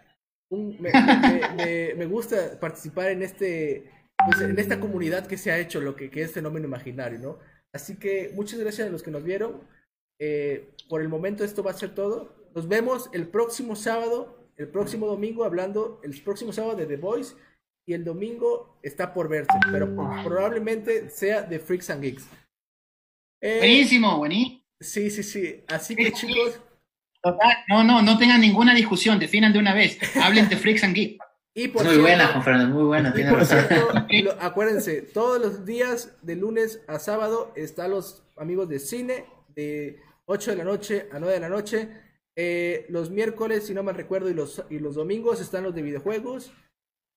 [SPEAKER 9] Un- me, me- me- me gusta participar en este pues, en esta comunidad que se ha hecho lo que, que es fenómeno imaginario, ¿no? Así que muchas gracias a los que nos vieron. Eh, por el momento esto va a ser todo. Nos vemos el próximo sábado, el próximo domingo, hablando el próximo sábado de The Voice y el domingo está por verse, pero probablemente sea de Freaks and Geeks. Eh,
[SPEAKER 13] Buenísimo, buenísimo.
[SPEAKER 9] Sí, sí, sí. Así que chicos,
[SPEAKER 13] Total, No, no, no tengan ninguna discusión, definan de una vez. Hablen de Freaks and Geeks.
[SPEAKER 9] Y por
[SPEAKER 10] Muy
[SPEAKER 9] cierto-
[SPEAKER 10] buena, Juan Fernando, muy buena, tiene
[SPEAKER 9] por
[SPEAKER 10] razón.
[SPEAKER 9] cierto, (laughs) lo- acuérdense, todos los días de lunes a sábado están los amigos de cine de 8 de la noche a 9 de la noche. Eh, los miércoles, si no mal recuerdo, y los, y los domingos están los de videojuegos.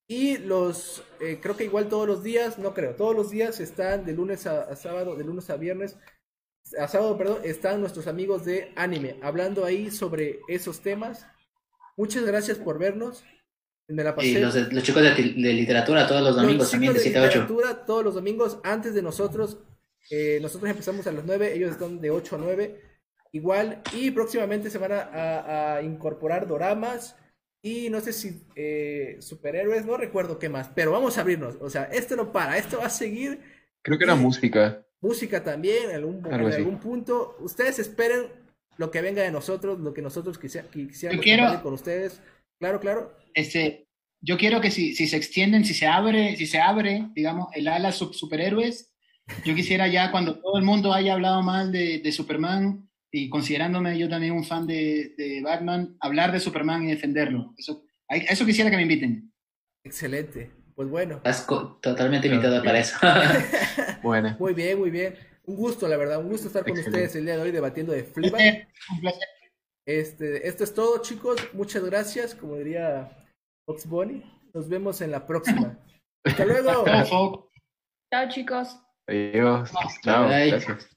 [SPEAKER 9] Y los, eh, creo que igual todos los días, no creo, todos los días están de lunes a, a sábado, de lunes a viernes, a sábado, perdón, están nuestros amigos de anime, hablando ahí sobre esos temas. Muchas gracias por vernos. Me la pasé.
[SPEAKER 10] Y los, de- los chicos de, literatura todos los domingos
[SPEAKER 9] Los
[SPEAKER 10] también de
[SPEAKER 9] chicos
[SPEAKER 10] 7 a 8.
[SPEAKER 9] literatura todos los domingos antes de nosotros. Eh, nosotros empezamos a las 9, ellos están de 8 a 9. Igual. Y próximamente se van a, a- a incorporar doramas. Y no sé si eh, superhéroes, no recuerdo qué más. Pero vamos a abrirnos. O sea, esto no para. Esto va a seguir.
[SPEAKER 12] Creo que era música.
[SPEAKER 9] Música también, en algún, en
[SPEAKER 12] así.
[SPEAKER 9] algún punto. Ustedes esperen lo que venga de nosotros, lo que nosotros quisiéramos
[SPEAKER 13] quiero-
[SPEAKER 9] compartir con ustedes. Claro, claro.
[SPEAKER 13] Este, yo quiero que si, si se extienden, si se abre, si se abre, digamos, el ala sub superhéroes, yo quisiera ya cuando todo el mundo haya hablado mal de, de Superman y considerándome yo también un fan de, de Batman, hablar de Superman y defenderlo. Eso, a eso quisiera que me inviten.
[SPEAKER 9] Excelente. Pues bueno.
[SPEAKER 10] Estás totalmente invitado para eso. (laughs)
[SPEAKER 12] Buena.
[SPEAKER 9] Muy bien, muy bien. Un gusto, la verdad, un gusto estar con
[SPEAKER 12] Excelente.
[SPEAKER 9] ustedes el día de hoy debatiendo de Fleabag.
[SPEAKER 13] Un placer.
[SPEAKER 9] Este, esto es todo, chicos. Muchas gracias, como diría Fox Bunny. Nos vemos en la próxima. Hasta luego. (laughs)
[SPEAKER 13] Chao,
[SPEAKER 11] chicos.
[SPEAKER 12] Adiós. Chao. Gracias.